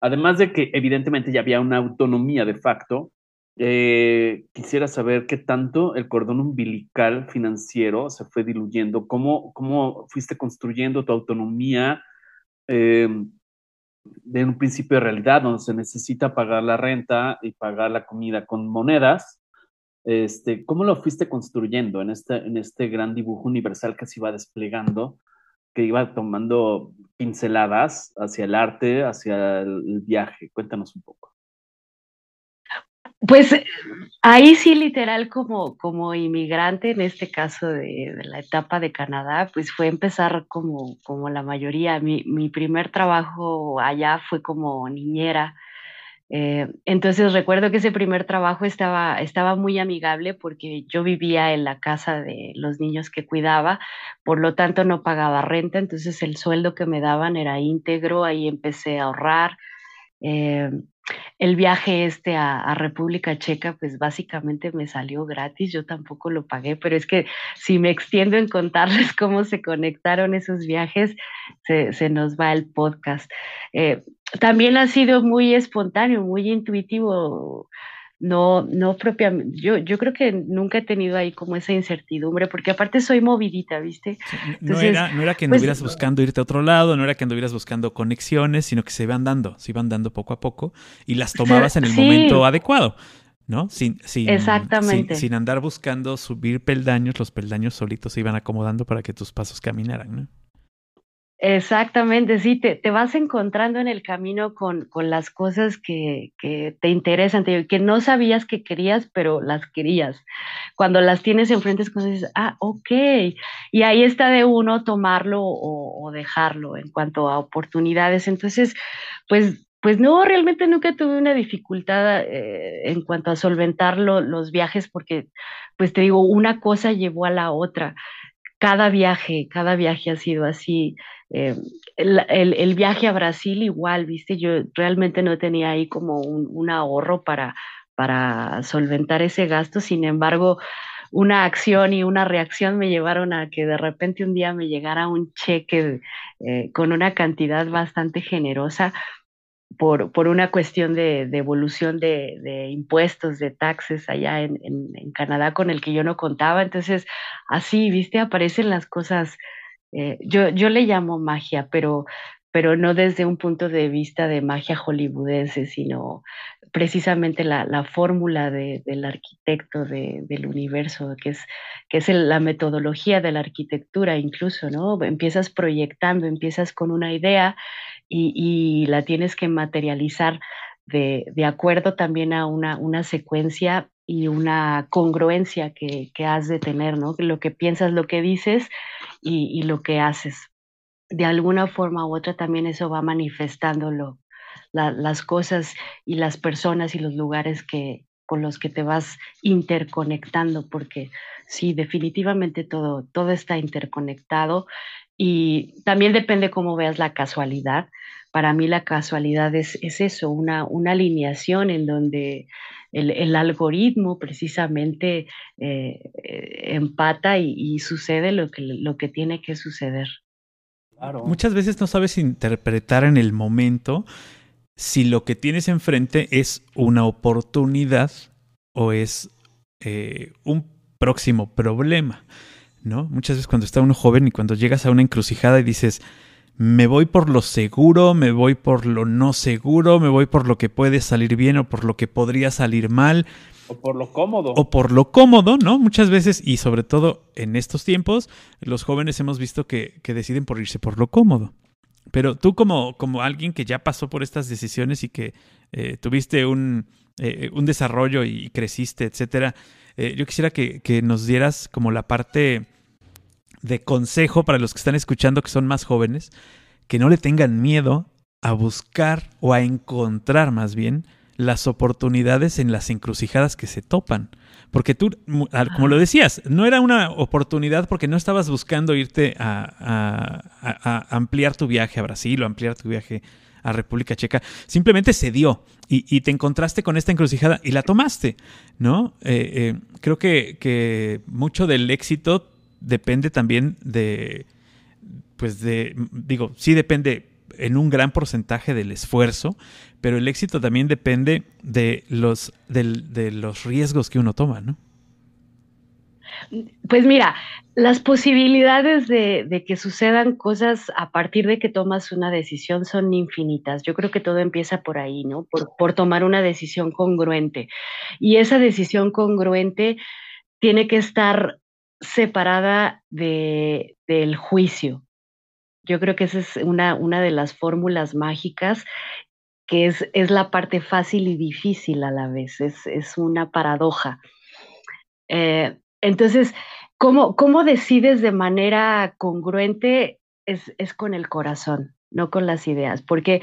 Además de que evidentemente ya había una autonomía de facto, eh, quisiera saber qué tanto el cordón umbilical financiero se fue diluyendo, cómo, cómo fuiste construyendo tu autonomía eh, de un principio de realidad, donde se necesita pagar la renta y pagar la comida con monedas. Este, ¿Cómo lo fuiste construyendo en este, en este gran dibujo universal que se iba desplegando que iba tomando pinceladas hacia el arte, hacia el, viaje. Cuéntanos un poco. Pues ahí sí, literal, como, como inmigrante, en este caso de, la etapa de Canadá, pues fue empezar como, como la mayoría. Mi, mi primer trabajo allá fue como niñera eh, entonces recuerdo que ese primer trabajo estaba, estaba muy amigable porque yo vivía en la casa de los niños que cuidaba, por lo tanto no pagaba renta, entonces el sueldo que me daban era íntegro, ahí empecé a ahorrar. Eh, el viaje este a, República Checa, pues básicamente me salió gratis, yo tampoco lo pagué, pero es que si me extiendo en contarles (laughs) cómo se conectaron esos viajes, se, nos va el podcast. Eh, también ha sido muy espontáneo, muy intuitivo no, no propiamente, yo, yo creo que nunca he tenido ahí como esa incertidumbre, porque aparte soy movidita, ¿viste? no, era, no era que pues, anduvieras buscando irte a otro lado, no era que anduvieras buscando conexiones, sino que se iban dando, se iban dando poco a poco y las (laughs) tomabas en el momento adecuado. ¿no? Sin, sin, Exactamente. Sin, sin, andar buscando subir peldaños, los peldaños solitos se iban acomodando para que tus pasos caminaran, ¿no? Exactamente, sí, te, te, vas encontrando en el camino con, con las cosas que, que, te interesan, que no sabías que querías, pero las querías. Cuando las tienes enfrente es cuando dices, ah, ok. Y ahí está de uno tomarlo o, dejarlo en cuanto a oportunidades. Entonces, pues, pues no, realmente nunca tuve una dificultad eh, en cuanto a solventar los viajes, porque, pues te digo, una cosa llevó a la otra cada viaje, cada viaje ha sido así. Eh, el, viaje a Brasil igual, viste, yo realmente no tenía ahí como un, ahorro para, para solventar ese gasto, sin embargo, una acción y una reacción me llevaron a que de repente un día me llegara un cheque eh, con una cantidad bastante generosa por, por una cuestión de, devolución de, impuestos, de taxes allá en, en, Canadá con el que yo no contaba. Entonces, así, viste, aparecen las cosas. Eh, yo, yo le llamo magia, pero, pero no desde un punto de vista de magia hollywoodense, sino precisamente la, la fórmula de, del arquitecto del universo, que es, que es la metodología de la arquitectura incluso, ¿no? Empiezas proyectando, empiezas con una idea y, la tienes que materializar de, de acuerdo también a una, una, secuencia y una congruencia que, que, has de tener, ¿no? Lo que piensas, lo que dices y, y, lo que haces. De alguna forma u otra también eso va manifestándolo, las cosas y las personas y los lugares que, con los que te vas interconectando, porque sí, definitivamente todo, todo está interconectado y también depende cómo veas la casualidad. Para mí la casualidad es, es eso, una, una, alineación en donde el, el algoritmo precisamente eh, eh, empata y, sucede lo que, lo que tiene que suceder. Muchas veces no sabes interpretar en el momento si lo que tienes enfrente es una oportunidad o es eh, un próximo problema. ¿no? Muchas veces cuando está uno joven y cuando llegas a una encrucijada y dices, me voy por lo seguro, me voy por lo no seguro, me voy por lo que puede salir bien o por lo que podría salir mal. O por lo cómodo. O por lo cómodo, ¿no? Muchas veces, y sobre todo en estos tiempos, los jóvenes hemos visto que, deciden por irse por lo cómodo. Pero tú como, como alguien que ya pasó por estas decisiones y que eh, tuviste un, eh, un, desarrollo y creciste, etcétera, eh, yo quisiera que, que, nos dieras como la parte de consejo para los que están escuchando que son más jóvenes, que no le tengan miedo a buscar o a encontrar más bien las oportunidades en las encrucijadas que se topan. Porque tú, como lo decías, no era una oportunidad porque no estabas buscando irte a, ampliar tu viaje a Brasil o ampliar tu viaje a República Checa. Simplemente se dio y, te encontraste con esta encrucijada y la tomaste, ¿no? Eh, eh, creo que, que mucho del éxito depende también de, pues de, digo, sí depende en un gran porcentaje del esfuerzo, pero el éxito también depende de los, de, los riesgos que uno toma, ¿no? Pues mira, las posibilidades de, que sucedan cosas a partir de que tomas una decisión son infinitas. Yo creo que todo empieza por ahí, ¿no? Por tomar una decisión congruente. Y esa decisión congruente tiene que estar separada de, del juicio. Yo creo que esa es una, una de las fórmulas mágicas que es, es, la parte fácil y difícil a la vez, es, es una paradoja. Eh, entonces, ¿cómo, ¿cómo, decides de manera congruente? Es, es con el corazón no con las ideas, porque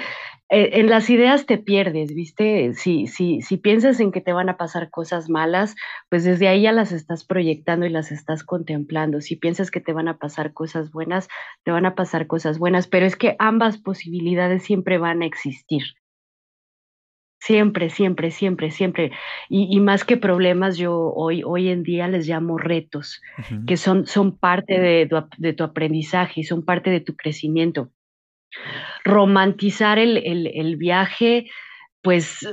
eh, en las ideas te pierdes, ¿viste? Si, si, si piensas en que te van a pasar cosas malas, pues desde ahí ya las estás proyectando y las estás contemplando. Si piensas que te van a pasar cosas buenas, te van a pasar cosas buenas, pero es que ambas posibilidades siempre van a existir. Siempre, siempre, siempre, siempre. Y, más que problemas, yo hoy, hoy en día les llamo retos, que son, son parte de, de tu aprendizaje y son parte de tu crecimiento romantizar el, viaje, pues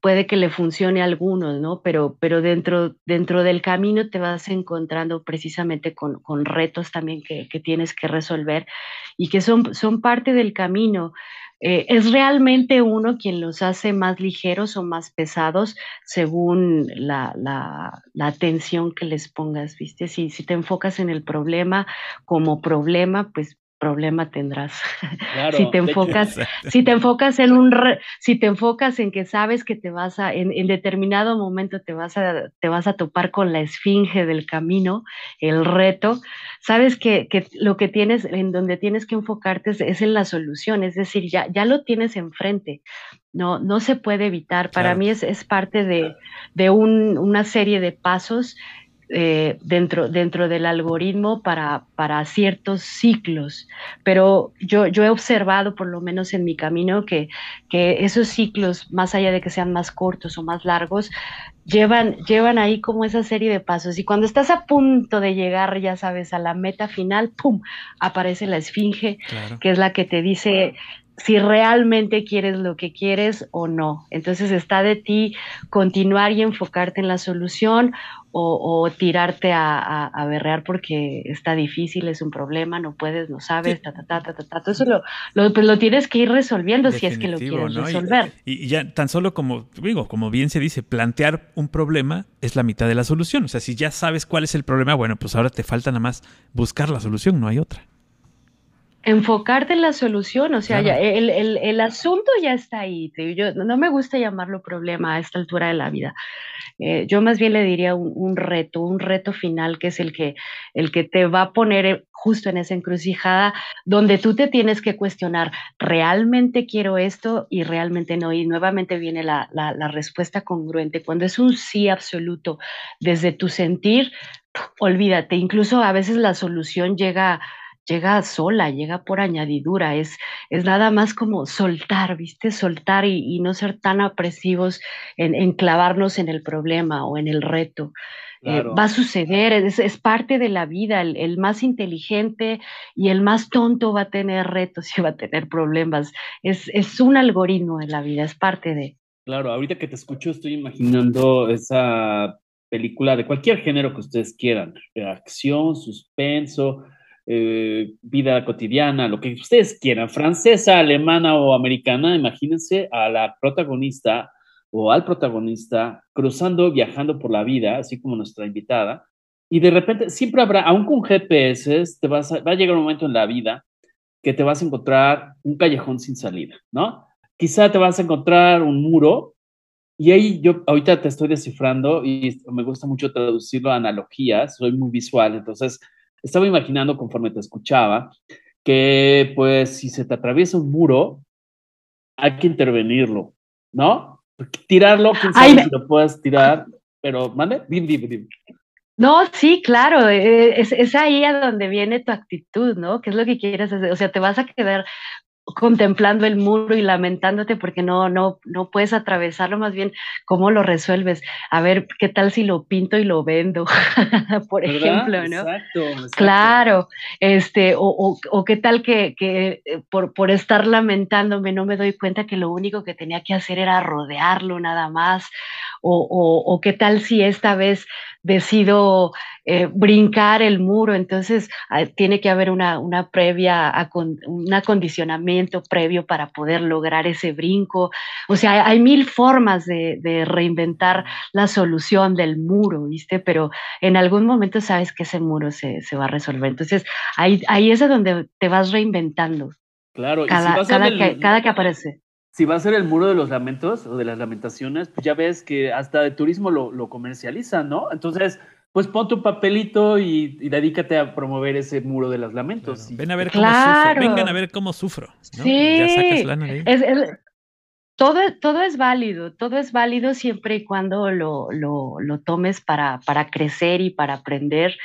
puede que le funcione a algunos, ¿no? Pero, pero dentro, dentro del camino te vas encontrando precisamente con, retos también que, tienes que resolver y que son, son parte del camino. Eh, es realmente uno quien los hace más ligeros o más pesados según la, la, la atención que les pongas, ¿viste? Si, si te enfocas en el problema como problema, pues problema tendrás. si te enfocas, (laughs) si te enfocas en un, si te enfocas en que sabes que te vas a, en, determinado momento te vas a, te vas a topar con la esfinge del camino, el reto, sabes que, que lo que tienes, en donde tienes que enfocarte es, en la solución, es decir, ya, ya lo tienes enfrente. No, no se puede evitar. Para mí es, es parte de, de un, una serie de pasos eh, dentro, dentro del algoritmo para, para ciertos ciclos. Pero yo, yo he observado, por lo menos en mi camino, que, que esos ciclos, más allá de que sean más cortos o más largos, llevan, llevan ahí como esa serie de pasos. Y cuando estás a punto de llegar, ya sabes, a la meta final, ¡pum! aparece la esfinge, que es la que te dice, si realmente quieres lo que quieres o no. Entonces está de ti continuar y enfocarte en la solución o, tirarte a, a, berrear porque está difícil, es un problema, no puedes, no sabes, ta, ta, ta, ta, ta, Todo eso lo, lo, pues lo tienes que ir resolviendo si es que lo quieres resolver. Y, ya tan solo como, digo, como bien se dice, plantear un problema es la mitad de la solución. O sea, si ya sabes cuál es el problema, bueno, pues ahora te falta nada más buscar la solución, no hay otra enfocarte en la solución, o sea, ya, el, el, el, asunto ya está ahí. Yo, no me gusta llamarlo problema a esta altura de la vida. Eh, yo más bien le diría un, reto, un reto final que es el que, el que te va a poner justo en esa encrucijada donde tú te tienes que cuestionar, ¿realmente quiero esto y realmente no? Y nuevamente viene la, la, la respuesta congruente. Cuando es un sí absoluto desde tu sentir, olvídate, incluso a veces la solución llega llega sola, llega por añadidura, es, es nada más como soltar, ¿viste? Soltar y, no ser tan apresivos en, clavarnos en el problema o en el reto. Eh, va a suceder, es, parte de la vida, el, más inteligente y el más tonto va a tener retos y va a tener problemas. Es, es un algoritmo de la vida, es parte de... Claro, ahorita que te escucho estoy imaginando esa película de cualquier género que ustedes quieran, acción, suspenso, eh, vida cotidiana, lo que ustedes quieran, francesa, alemana o americana, imagínense a la protagonista o al protagonista cruzando, viajando por la vida, así como nuestra invitada, y de repente siempre habrá, aún con GPS, te vas va a llegar un momento en la vida que te vas a encontrar un callejón sin salida, ¿no? Quizá te vas a encontrar un muro y ahí yo ahorita te estoy descifrando y me gusta mucho traducirlo a analogías, soy muy visual, entonces estaba imaginando conforme te escuchaba que pues si se te atraviesa un muro, hay que intervenirlo, ¿no? Tirarlo, quién sabe si lo puedes tirar, pero, ¿mande? Dim, dim, dim. No, sí, claro, eh, es, es, ahí a donde viene tu actitud, ¿no? ¿Qué es lo que quieres hacer? O sea, te vas a quedar contemplando el muro y lamentándote porque no, no, no puedes atravesarlo, más bien, ¿cómo lo resuelves? A ver, ¿qué tal si lo pinto y lo vendo? (laughs) Por ejemplo, ¿no? Exacto, Claro, este, o, o, qué tal que, que eh, por, por, estar lamentándome no me doy cuenta que lo único que tenía que hacer era rodearlo nada más, o, o qué tal si esta vez decido eh, brincar el muro, entonces ah, tiene que haber una, una previa, un acondicionamiento previo para poder lograr ese brinco. O sea, hay, mil formas de, de, reinventar la solución del muro, ¿viste? Pero en algún momento sabes que ese muro se, se va a resolver. Entonces, ahí, ahí es donde te vas reinventando. Claro, cada, cada, que, cada que aparece si va a ser el muro de los lamentos o de las lamentaciones, pues ya ves que hasta de turismo lo, lo comercializan, ¿no? Entonces, pues pon tu papelito y, dedícate a promover ese muro de los lamentos. Ven a ver cómo sufro. Vengan a ver cómo sufro. Sí. Ya sacas lana de todo, todo es válido, todo es válido siempre y cuando lo, lo, lo tomes para, para crecer y para aprender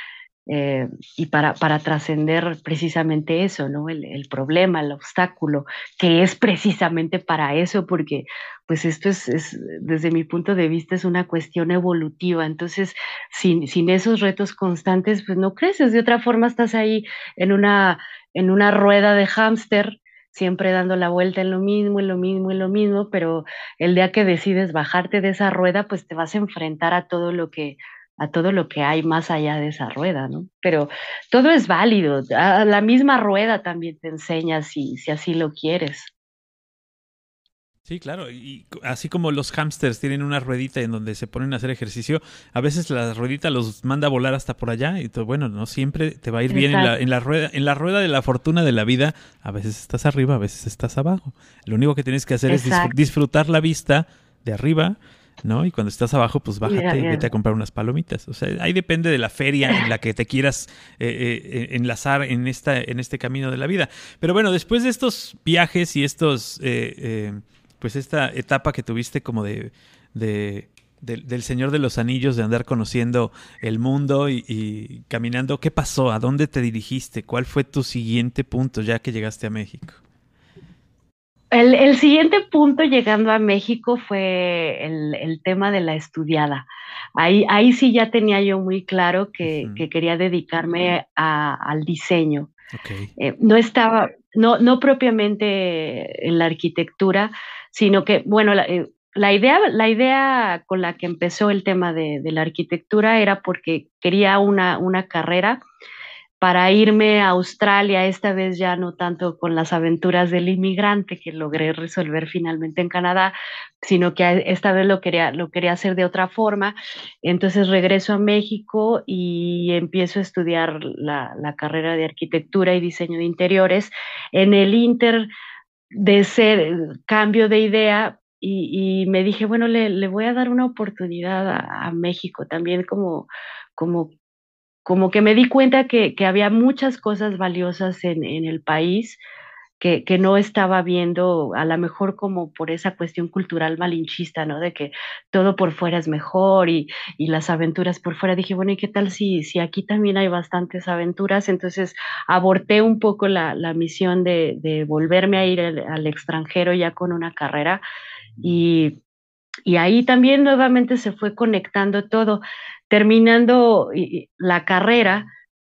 eh, y para, para trascender precisamente eso, ¿no? El, el, problema, el obstáculo, que es precisamente para eso, porque pues esto es, es, desde mi punto de vista, es una cuestión evolutiva. Entonces, sin, sin esos retos constantes, pues no creces. De otra forma, estás ahí en una, en una rueda de hámster siempre dando la vuelta en lo mismo, en lo mismo, en lo mismo, pero el día que decides bajarte de esa rueda, pues te vas a enfrentar a todo lo que a todo lo que hay más allá de esa rueda, ¿no? Pero todo es válido, la misma rueda también te enseña si, si así lo quieres. Sí, claro, y así como los hamsters tienen una ruedita en donde se ponen a hacer ejercicio, a veces la ruedita los manda a volar hasta por allá y bueno, no siempre te va a ir bien en la, en la, rueda, en la rueda de la fortuna de la vida, a veces estás arriba, a veces estás abajo. Lo único que tienes que hacer es disfrutar la vista de arriba ¿no? Y cuando estás abajo, pues bájate y vete a comprar unas palomitas. O sea, ahí depende de la feria en la que te quieras eh, eh, enlazar en, esta, en este camino de la vida. Pero bueno, después de estos viajes y estos, eh, pues esta etapa que tuviste como de, de del, Señor de los Anillos, de andar conociendo el mundo y, y, caminando. ¿Qué pasó? ¿A dónde te dirigiste? ¿Cuál fue tu siguiente punto ya que llegaste a México? El, el, siguiente punto llegando a México fue el, el, tema de la estudiada. Ahí, ahí sí ya tenía yo muy claro que, uh -huh. que quería dedicarme a, al diseño. Okay. Eh, no estaba, no, no propiamente en la arquitectura, sino que, bueno, la, eh, la, idea, la idea con la que empezó el tema de, de la arquitectura era porque quería una, una carrera para irme a Australia, esta vez ya no tanto con las aventuras del inmigrante que logré resolver finalmente en Canadá, sino que esta vez lo quería, lo quería hacer de otra forma. Entonces regreso a México y empiezo a estudiar la, la carrera de arquitectura y diseño de interiores. En el Inter de ser cambio de idea, y, me dije, bueno, le, le, voy a dar una oportunidad a, a México también como, como como que me di cuenta que, que había muchas cosas valiosas en, en el país que, que, no estaba viendo, a lo mejor como por esa cuestión cultural malinchista, ¿no? De que todo por fuera es mejor y, y las aventuras por fuera. Dije, bueno, ¿y qué tal si, si aquí también hay bastantes aventuras? Entonces aborté un poco la, la misión de, de, volverme a ir al, al, extranjero ya con una carrera y, y ahí también nuevamente se fue conectando todo terminando la carrera,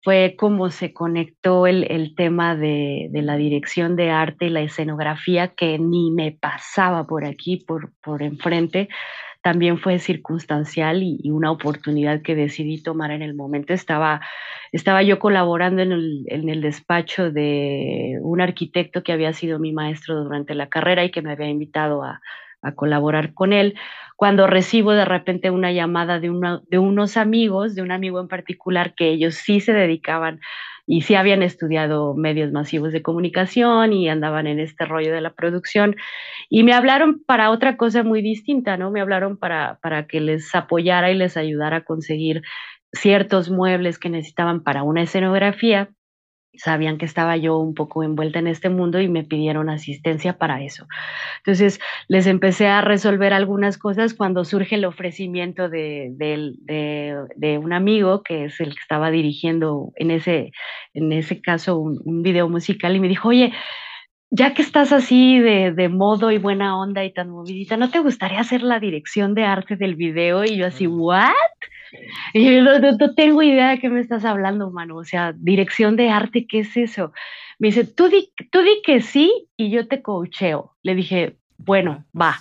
fue como se conectó el, el tema de, de, la dirección de arte y la escenografía, que ni me pasaba por aquí, por, por enfrente. También fue circunstancial y, una oportunidad que decidí tomar en el momento. Estaba estaba yo colaborando en el, en el despacho de un arquitecto que había sido mi maestro durante la carrera y que me había invitado a, a colaborar con él, cuando recibo de repente una llamada de, unos amigos, de un amigo en particular, que ellos sí se dedicaban y sí habían estudiado medios masivos de comunicación y andaban en este rollo de la producción. Y me hablaron para otra cosa muy distinta, ¿no? Me hablaron para, para que les apoyara y les ayudara a conseguir ciertos muebles que necesitaban para una escenografía sabían que estaba yo un poco envuelta en este mundo y me pidieron asistencia para eso. Entonces les empecé a resolver algunas cosas cuando surge el ofrecimiento de, de, un amigo que es el que estaba dirigiendo en ese, en ese caso un, un video musical y me dijo, oye, ya que estás así de, de, modo y buena onda y tan movidita, ¿no te gustaría hacer la dirección de arte del video? Y yo así, ¿what? Y yo no, tengo idea de qué me estás hablando, mano. O sea, dirección de arte, ¿qué es eso? Me dice, tú di, tú di que sí y yo te coacheo. Le dije, bueno, va.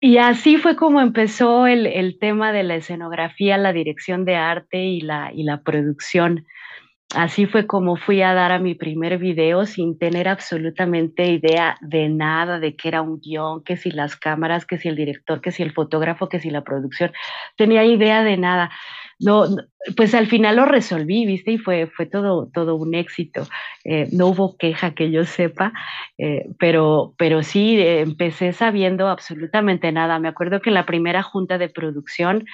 Y así fue como empezó el, el tema de la escenografía, la dirección de arte y la, y la producción. Así fue como fui a dar a mi primer video sin tener absolutamente idea de nada, de qué era un guion, que si las cámaras, que si el director, que si el fotógrafo, que si la producción. Tenía idea de nada. No, pues al final lo resolví, viste, y fue, fue todo, todo un éxito. Eh, no hubo queja que yo sepa, eh, pero, pero sí eh, empecé sabiendo absolutamente nada. Me acuerdo que en la primera junta de producción,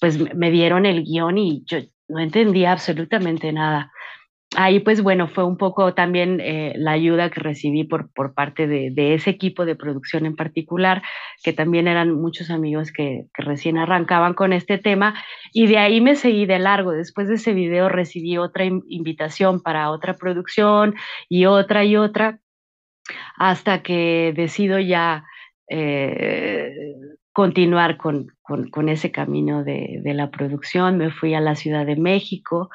pues me dieron el guion y yo no entendía absolutamente nada ahí pues bueno, fue un poco también eh, la ayuda que recibí por, por parte de, ese equipo de producción en particular, que también eran muchos amigos que, recién arrancaban con este tema, y de ahí me seguí de largo. Después de ese video recibí otra invitación para otra producción y otra y otra, hasta que decido ya... Eh, continuar con, ese camino de, de la producción. Me fui a la Ciudad de México,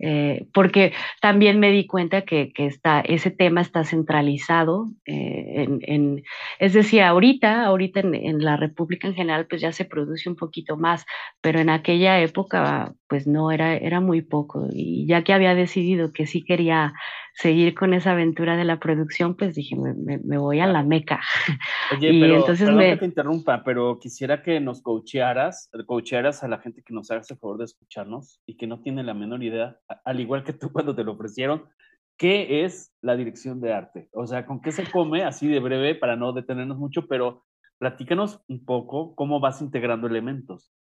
eh, porque también me di cuenta que, que está, ese tema está centralizado eh, en, es decir, ahorita, ahorita en, en, la República en general, pues ya se produce un poquito más, pero en aquella época, pues no, era, era muy poco. Y ya que había decidido que sí quería seguir con esa aventura de la producción, pues dije, me, me, voy a la meca. (laughs) Oye, y pero, entonces me... que te interrumpa, pero quisiera que nos coachearas, coachearas a la gente que nos haga el favor de escucharnos y que no tiene la menor idea, al igual que tú (laughs) cuando te lo ofrecieron, ¿qué es la dirección de arte? O sea, ¿con qué se come? Así de breve, para no detenernos mucho, pero platícanos un poco cómo vas integrando elementos.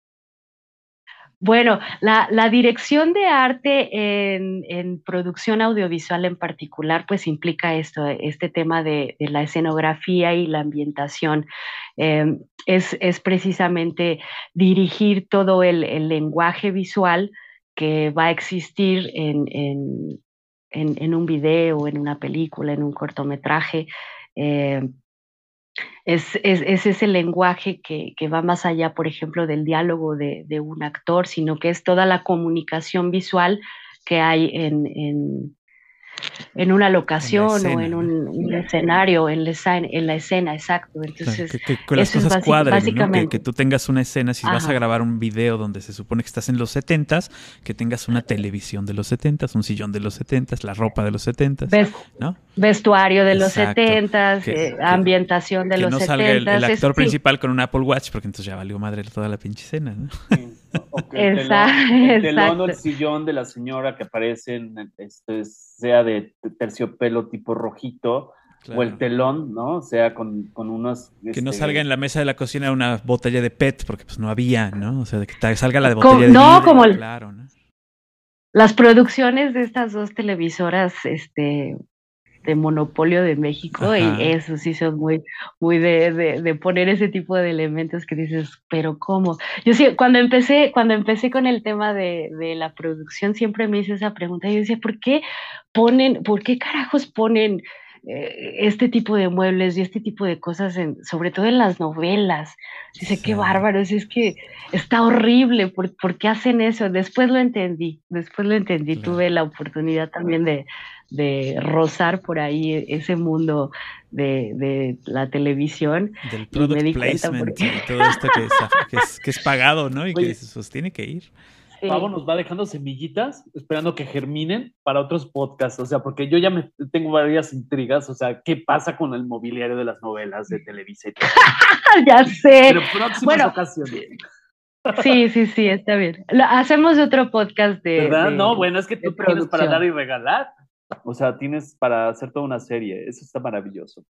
Bueno, la, dirección de arte en, producción audiovisual en particular, pues implica esto, este tema de, la escenografía y la ambientación. Em, es, precisamente dirigir todo el, lenguaje visual que va a existir en, en, un video, en una película, en un cortometraje. Em, es, es, ese lenguaje que, que, va más allá, por ejemplo, del diálogo de, de, un actor, sino que es toda la comunicación visual que hay en, en, en una locación o en un, escenario, en la, escena, en la escena, exacto. Entonces, que, las cosas cuadren, que, tú tengas una escena, si vas a grabar un video donde se supone que estás en los 70 que tengas una televisión de los 70 un sillón de los 70 la ropa de los 70 ¿no? Vestuario de los 70 eh, ambientación de los 70 Que no salga el, actor principal con un Apple Watch, porque entonces ya valió madre toda la pinche escena, ¿no? (laughs) el telón, o el sillón de la señora que aparece en, este, sea de terciopelo tipo rojito, o el telón, ¿no? sea, con, con unos... Que no este, salga en la mesa de la cocina una botella de PET, porque pues no había, ¿no? O sea, que salga la de botella de No, como claro, ¿no? Las producciones de estas dos televisoras, este, de Monopolio de México y eso sí son muy, muy de, de, poner ese tipo de elementos que dices, pero ¿cómo? Yo sí, cuando empecé, cuando empecé con el tema de, de la producción, siempre me hice esa pregunta y yo decía, ¿por qué ponen, por qué carajos ponen este tipo de muebles y este tipo de cosas, en, sobre todo en las novelas? Dice, qué bárbaro, es que está horrible, ¿por, ¿por, qué hacen eso? Después lo entendí, después lo entendí, tuve la oportunidad también de de rozar por ahí ese mundo de, de la televisión. Del product placement y todo esto que es, que es, pagado, ¿no? Y que se sostiene que ir. Pavo nos va dejando semillitas, esperando que germinen para otros podcasts. O sea, porque yo ya me tengo varias intrigas. O sea, ¿qué pasa con el mobiliario de las novelas de Televisa? (laughs) ya sé. Pero próximas bueno, ocasiones. Sí, sí, sí, está bien. hacemos otro podcast de. ¿Verdad? no, bueno, es que tú tienes para dar y regalar. O sea, tienes para hacer toda una serie. Eso está maravilloso.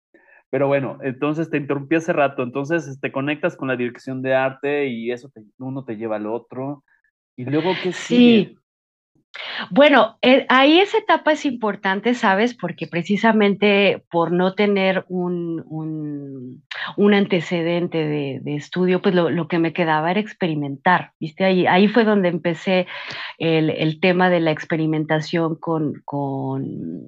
Pero bueno, entonces te interrumpí hace rato. Entonces te conectas con la dirección de arte y eso uno te lleva al otro. Y luego, ¿qué? Sí. Bueno, eh, ahí esa etapa es importante, ¿sabes? Porque precisamente por no tener un, un, antecedente de, estudio, pues lo, que me quedaba era experimentar, ¿viste? Ahí, ahí fue donde empecé el, el tema de la experimentación con, con,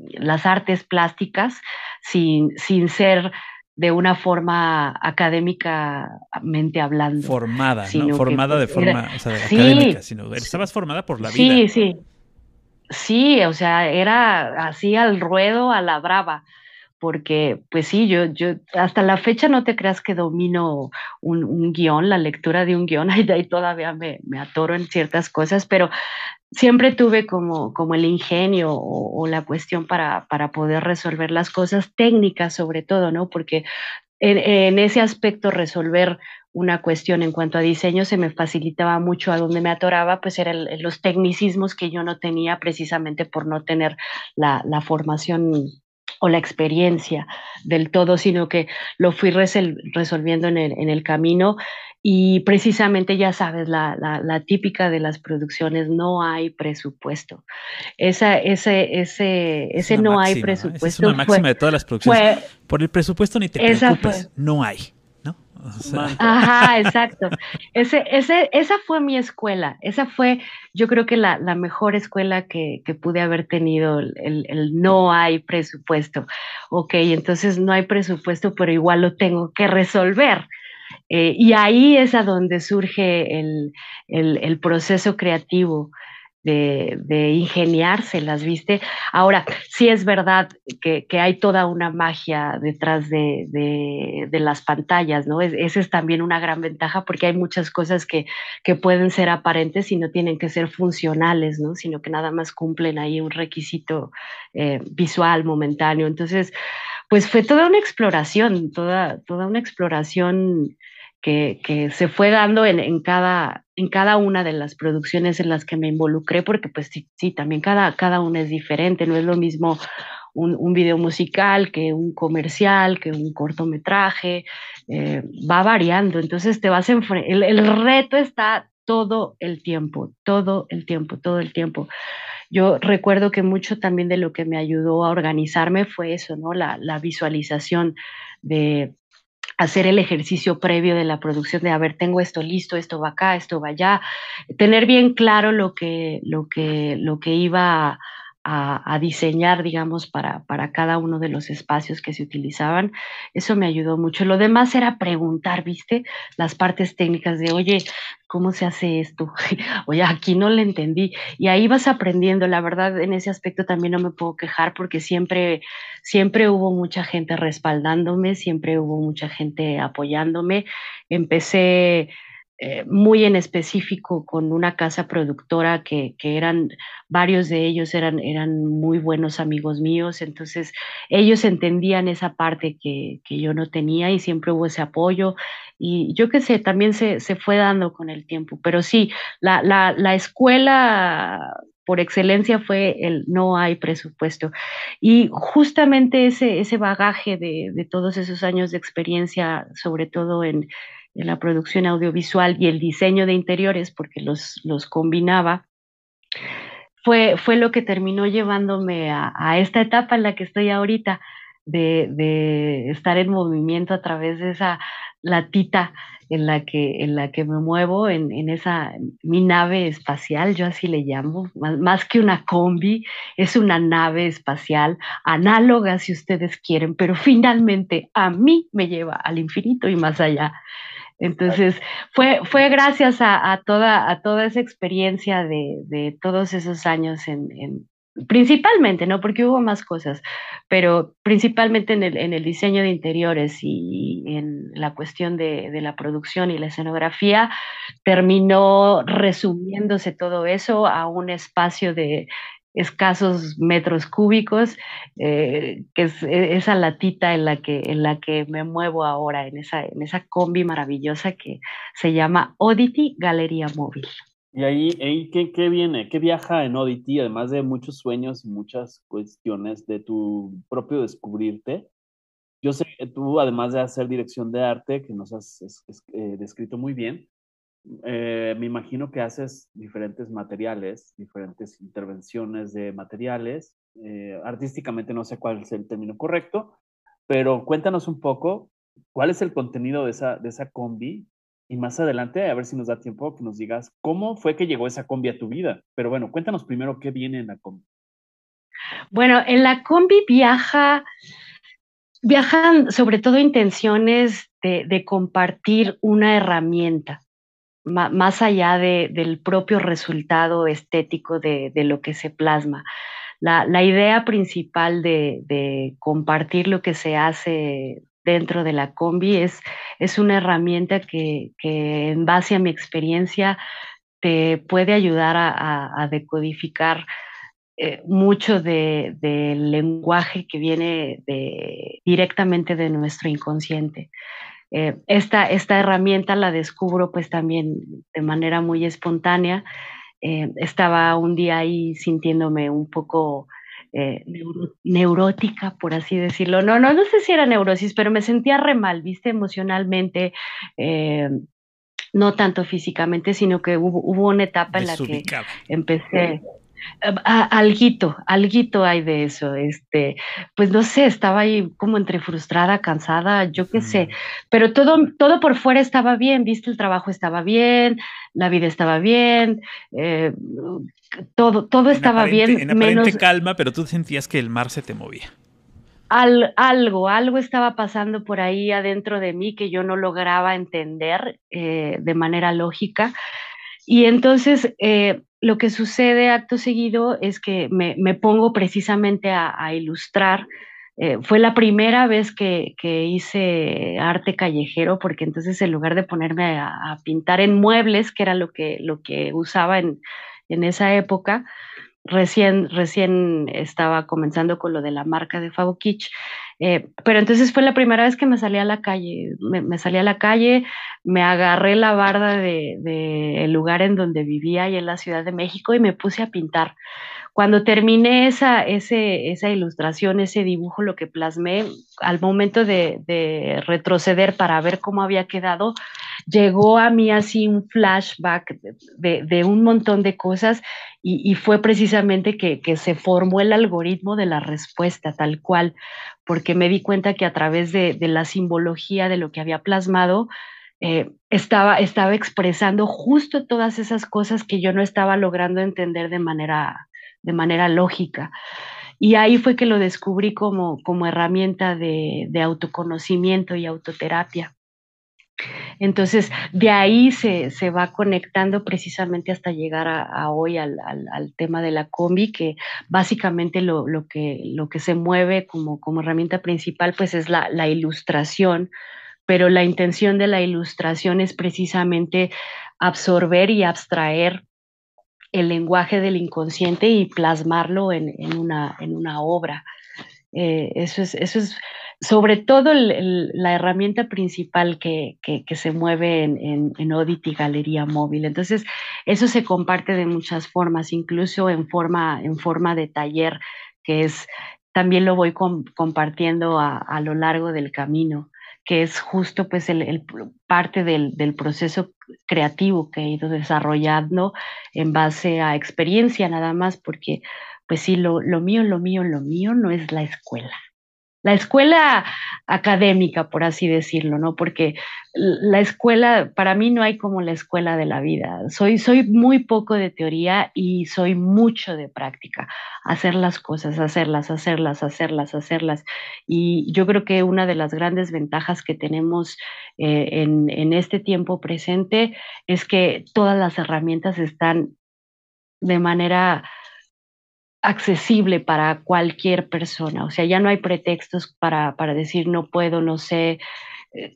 las artes plásticas, sin, sin ser de una forma académicamente hablando. Formada, ¿no? Formada de forma o sea, académica, sino estabas formada por la vida. Sí, sí. Sí, o sea, era así al ruedo, a la brava, porque pues sí, yo, yo hasta la fecha no te creas que domino un, un guion, la lectura de un guion, (laughs) ahí, ahí todavía me, me, atoro en ciertas cosas, pero siempre tuve como, como el ingenio o, la cuestión para, para, poder resolver las cosas técnicas sobre todo, ¿no? Porque en, ese aspecto resolver una cuestión en cuanto a diseño se me facilitaba mucho a donde me atoraba, pues eran los tecnicismos que yo no tenía precisamente por no tener la, la formación o la experiencia del todo, sino que lo fui resolviendo en el, en el camino y precisamente ya sabes, la, la, la, típica de las producciones, no hay presupuesto. Esa, ese ese, ese no hay presupuesto. es una máxima de todas las producciones. Por el presupuesto ni te preocupes, no hay. Ajá, (laughs) exacto. Ese, ese, esa fue mi escuela. Esa fue, yo creo que la, la mejor escuela que, que, pude haber tenido, el, el, no hay presupuesto. Ok, entonces no hay presupuesto, pero igual lo tengo que resolver. Eh, y ahí es a donde surge el, el, proceso creativo de, de, ingeniárselas, ¿viste? Ahora, sí es verdad que, que hay toda una magia detrás de, de, de las pantallas, ¿no? Es, esa es también una gran ventaja porque hay muchas cosas que, que, pueden ser aparentes y no tienen que ser funcionales, ¿no? Sino que nada más cumplen ahí un requisito eh, visual momentáneo. Entonces, pues fue toda una exploración, toda, toda una exploración que, se fue dando en, cada, en cada una de las producciones en las que me involucré, porque pues sí, también cada, cada una es diferente, no es lo mismo un, video musical que un comercial, que un cortometraje, eh, va variando, entonces te vas el, el reto está todo el tiempo, todo el tiempo, todo el tiempo. Yo recuerdo que mucho también de lo que me ayudó a organizarme fue eso, ¿no? La, la visualización de hacer el ejercicio previo de la producción de, a ver, tengo esto listo, esto va acá, esto va allá, tener bien claro lo que, lo que, lo que iba a, a, diseñar, digamos, para, para cada uno de los espacios que se utilizaban. Eso me ayudó mucho. Lo demás era preguntar, ¿viste? Las partes técnicas de, oye, ¿cómo se hace esto? (laughs) Oye, aquí no le entendí. Y ahí vas aprendiendo. La verdad, en ese aspecto también no me puedo quejar porque siempre, siempre hubo mucha gente respaldándome, siempre hubo mucha gente apoyándome. Empecé eh, muy en específico con una casa productora que, que, eran, varios de ellos eran, eran muy buenos amigos míos, entonces ellos entendían esa parte que, que yo no tenía y siempre hubo ese apoyo y yo qué sé, también se, se, fue dando con el tiempo, pero sí, la, la, la escuela por excelencia fue el no hay presupuesto. Y justamente ese, ese bagaje de, de todos esos años de experiencia, sobre todo en, en la producción audiovisual y el diseño de interiores, porque los, los combinaba, fue, fue lo que terminó llevándome a, a, esta etapa en la que estoy ahorita, de, de, estar en movimiento a través de esa latita en la que, en la que me muevo, en, en esa, mi nave espacial, yo así le llamo, más, más, que una combi, es una nave espacial, análoga si ustedes quieren, pero finalmente a mí me lleva al infinito y más allá. Entonces, fue, fue gracias a, toda, a toda esa experiencia de, de todos esos años en, en, principalmente, ¿no? Porque hubo más cosas, pero principalmente en el, en el diseño de interiores y en la cuestión de, de, la producción y la escenografía, terminó resumiéndose todo eso a un espacio de escasos metros cúbicos, eh, que es e, esa latita en la que, en la que me muevo ahora, en esa, en esa combi maravillosa que se llama Oddity Galería Móvil. ¿Y ahí, ¿qué, qué, viene? ¿Qué viaja en Oddity? Además de muchos sueños y muchas cuestiones de tu propio descubrirte. Yo sé que tú, además de hacer dirección de arte, que nos has eh, descrito muy bien, eh, me imagino que haces diferentes materiales, diferentes intervenciones de materiales. Eh, artísticamente no sé cuál es el término correcto, pero cuéntanos un poco cuál es el contenido de esa, de esa combi y más adelante, a ver si nos da tiempo que nos digas cómo fue que llegó esa combi a tu vida. Pero bueno, cuéntanos primero qué viene en la combi. Bueno, en la combi viaja, viajan sobre todo intenciones de, de compartir una herramienta más allá de, del propio resultado estético de, lo que se plasma. La, idea principal de, compartir lo que se hace dentro de la combi es, es una herramienta que, en base a mi experiencia te puede ayudar a, decodificar eh, mucho del de lenguaje que viene directamente de nuestro inconsciente. Eh, esta, esta herramienta la descubro pues también de manera muy espontánea. Eh, estaba un día ahí sintiéndome un poco eh, neurótica, por así decirlo. No, no, no sé si era neurosis, pero me sentía re mal, viste, emocionalmente. no tanto físicamente, sino que hubo, hubo una etapa en la que empecé, alguito, alguito hay de eso. Este, pues no sé, estaba ahí como entre frustrada, cansada, yo qué sé. Pero todo, todo por fuera estaba bien, viste, el trabajo estaba bien, la vida estaba bien, eh, todo, todo estaba bien. En menos calma, pero tú sentías que el mar se te movía. Al, algo, algo estaba pasando por ahí adentro de mí que yo no lograba entender eh, de manera lógica. Y entonces eh, lo que sucede acto seguido es que me, me pongo precisamente a, ilustrar. Eh, fue la primera vez que, que, hice arte callejero, porque entonces en lugar de ponerme a, a, pintar en muebles, que era lo que, lo que usaba en, en esa época, recién, recién estaba comenzando con lo de la marca de Fabo Kitsch, eh, pero entonces fue la primera vez que me salí a la calle, me, me salí a la calle, me agarré la barda del de, el lugar en donde vivía y en la Ciudad de México y me puse a pintar. Cuando terminé esa, ese, esa ilustración, ese dibujo, lo que plasmé, al momento de, de retroceder para ver cómo había quedado, llegó a mí así un flashback de, de un montón de cosas y, y fue precisamente que, que, se formó el algoritmo de la respuesta tal cual, porque me di cuenta que a través de, la simbología de lo que había plasmado, eh, estaba, estaba expresando justo todas esas cosas que yo no estaba logrando entender de manera, de manera lógica. Y ahí fue que lo descubrí como, como herramienta de, de autoconocimiento y autoterapia. Entonces, de ahí se, se, va conectando precisamente hasta llegar a, hoy al, al, al, tema de la combi, que básicamente lo, lo, que, lo que se mueve como, como herramienta principal pues es la, la ilustración, pero la intención de la ilustración es precisamente absorber y abstraer el lenguaje del inconsciente y plasmarlo en, en, una, en una, obra. Eh, eso, es, eso es sobre todo la herramienta principal que, que, se mueve en, en, en Audit y Galería Móvil. Entonces, eso se comparte de muchas formas, incluso en forma, en forma de taller, que es, también lo voy com compartiendo a, a, lo largo del camino, que es justo pues el, el parte del, del, proceso creativo que he ido desarrollando en base a experiencia nada más, porque pues sí, lo, lo mío, lo mío, lo mío no es la escuela la escuela académica, por así decirlo, ¿no? Porque la escuela, para mí no hay como la escuela de la vida. Soy, soy muy poco de teoría y soy mucho de práctica. Hacer las cosas, hacerlas, hacerlas, hacerlas, hacerlas. Y yo creo que una de las grandes ventajas que tenemos eh, en, en este tiempo presente es que todas las herramientas están de manera accesible para cualquier persona. O sea, ya no hay pretextos para, para decir no puedo, no sé. Eh,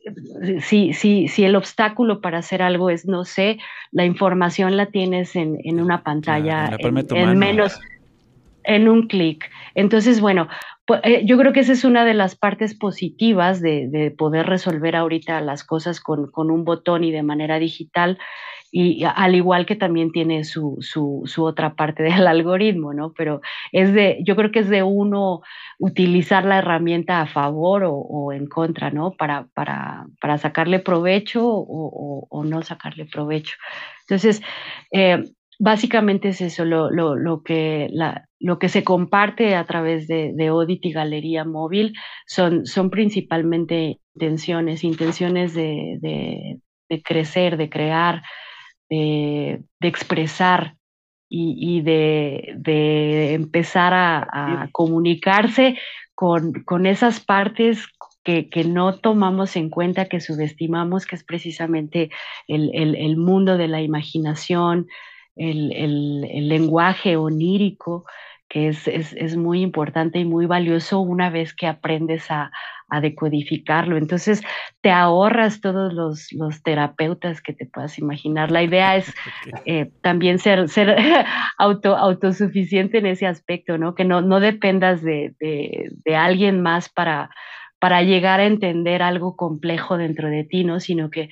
si, si, si, el obstáculo para hacer algo es no sé, la información la tienes en, en una pantalla en, menos, en un clic. Entonces, bueno, eh, yo creo que esa es una de las partes positivas de, de poder resolver ahorita las cosas con, con, un botón y de manera digital y al igual que también tiene su, su, su, otra parte del (laughs) algoritmo, ¿no? Pero es de, yo creo que es de uno utilizar la herramienta a favor o, o en contra, ¿no? Para, para, para sacarle provecho o, o, no sacarle provecho. Entonces, eh, básicamente es eso, lo, lo, lo, que, la, lo que se comparte a través de, de Audit y Galería Móvil son, son principalmente intenciones, intenciones de, de, de crecer, de crear, de, expresar y, de, empezar a, comunicarse con, con, esas partes que, no tomamos en cuenta, que subestimamos, que es precisamente el, mundo de la imaginación, el, lenguaje onírico, que es, es, muy importante y muy valioso una vez que aprendes a, a decodificarlo. Entonces, te ahorras todos los, los, terapeutas que te puedas imaginar. La idea es (laughs) eh, también ser, ser (laughs) auto, autosuficiente en ese aspecto, ¿no? Que no, no dependas de, de, alguien más para, para llegar a entender algo complejo dentro de ti, ¿no? Sino que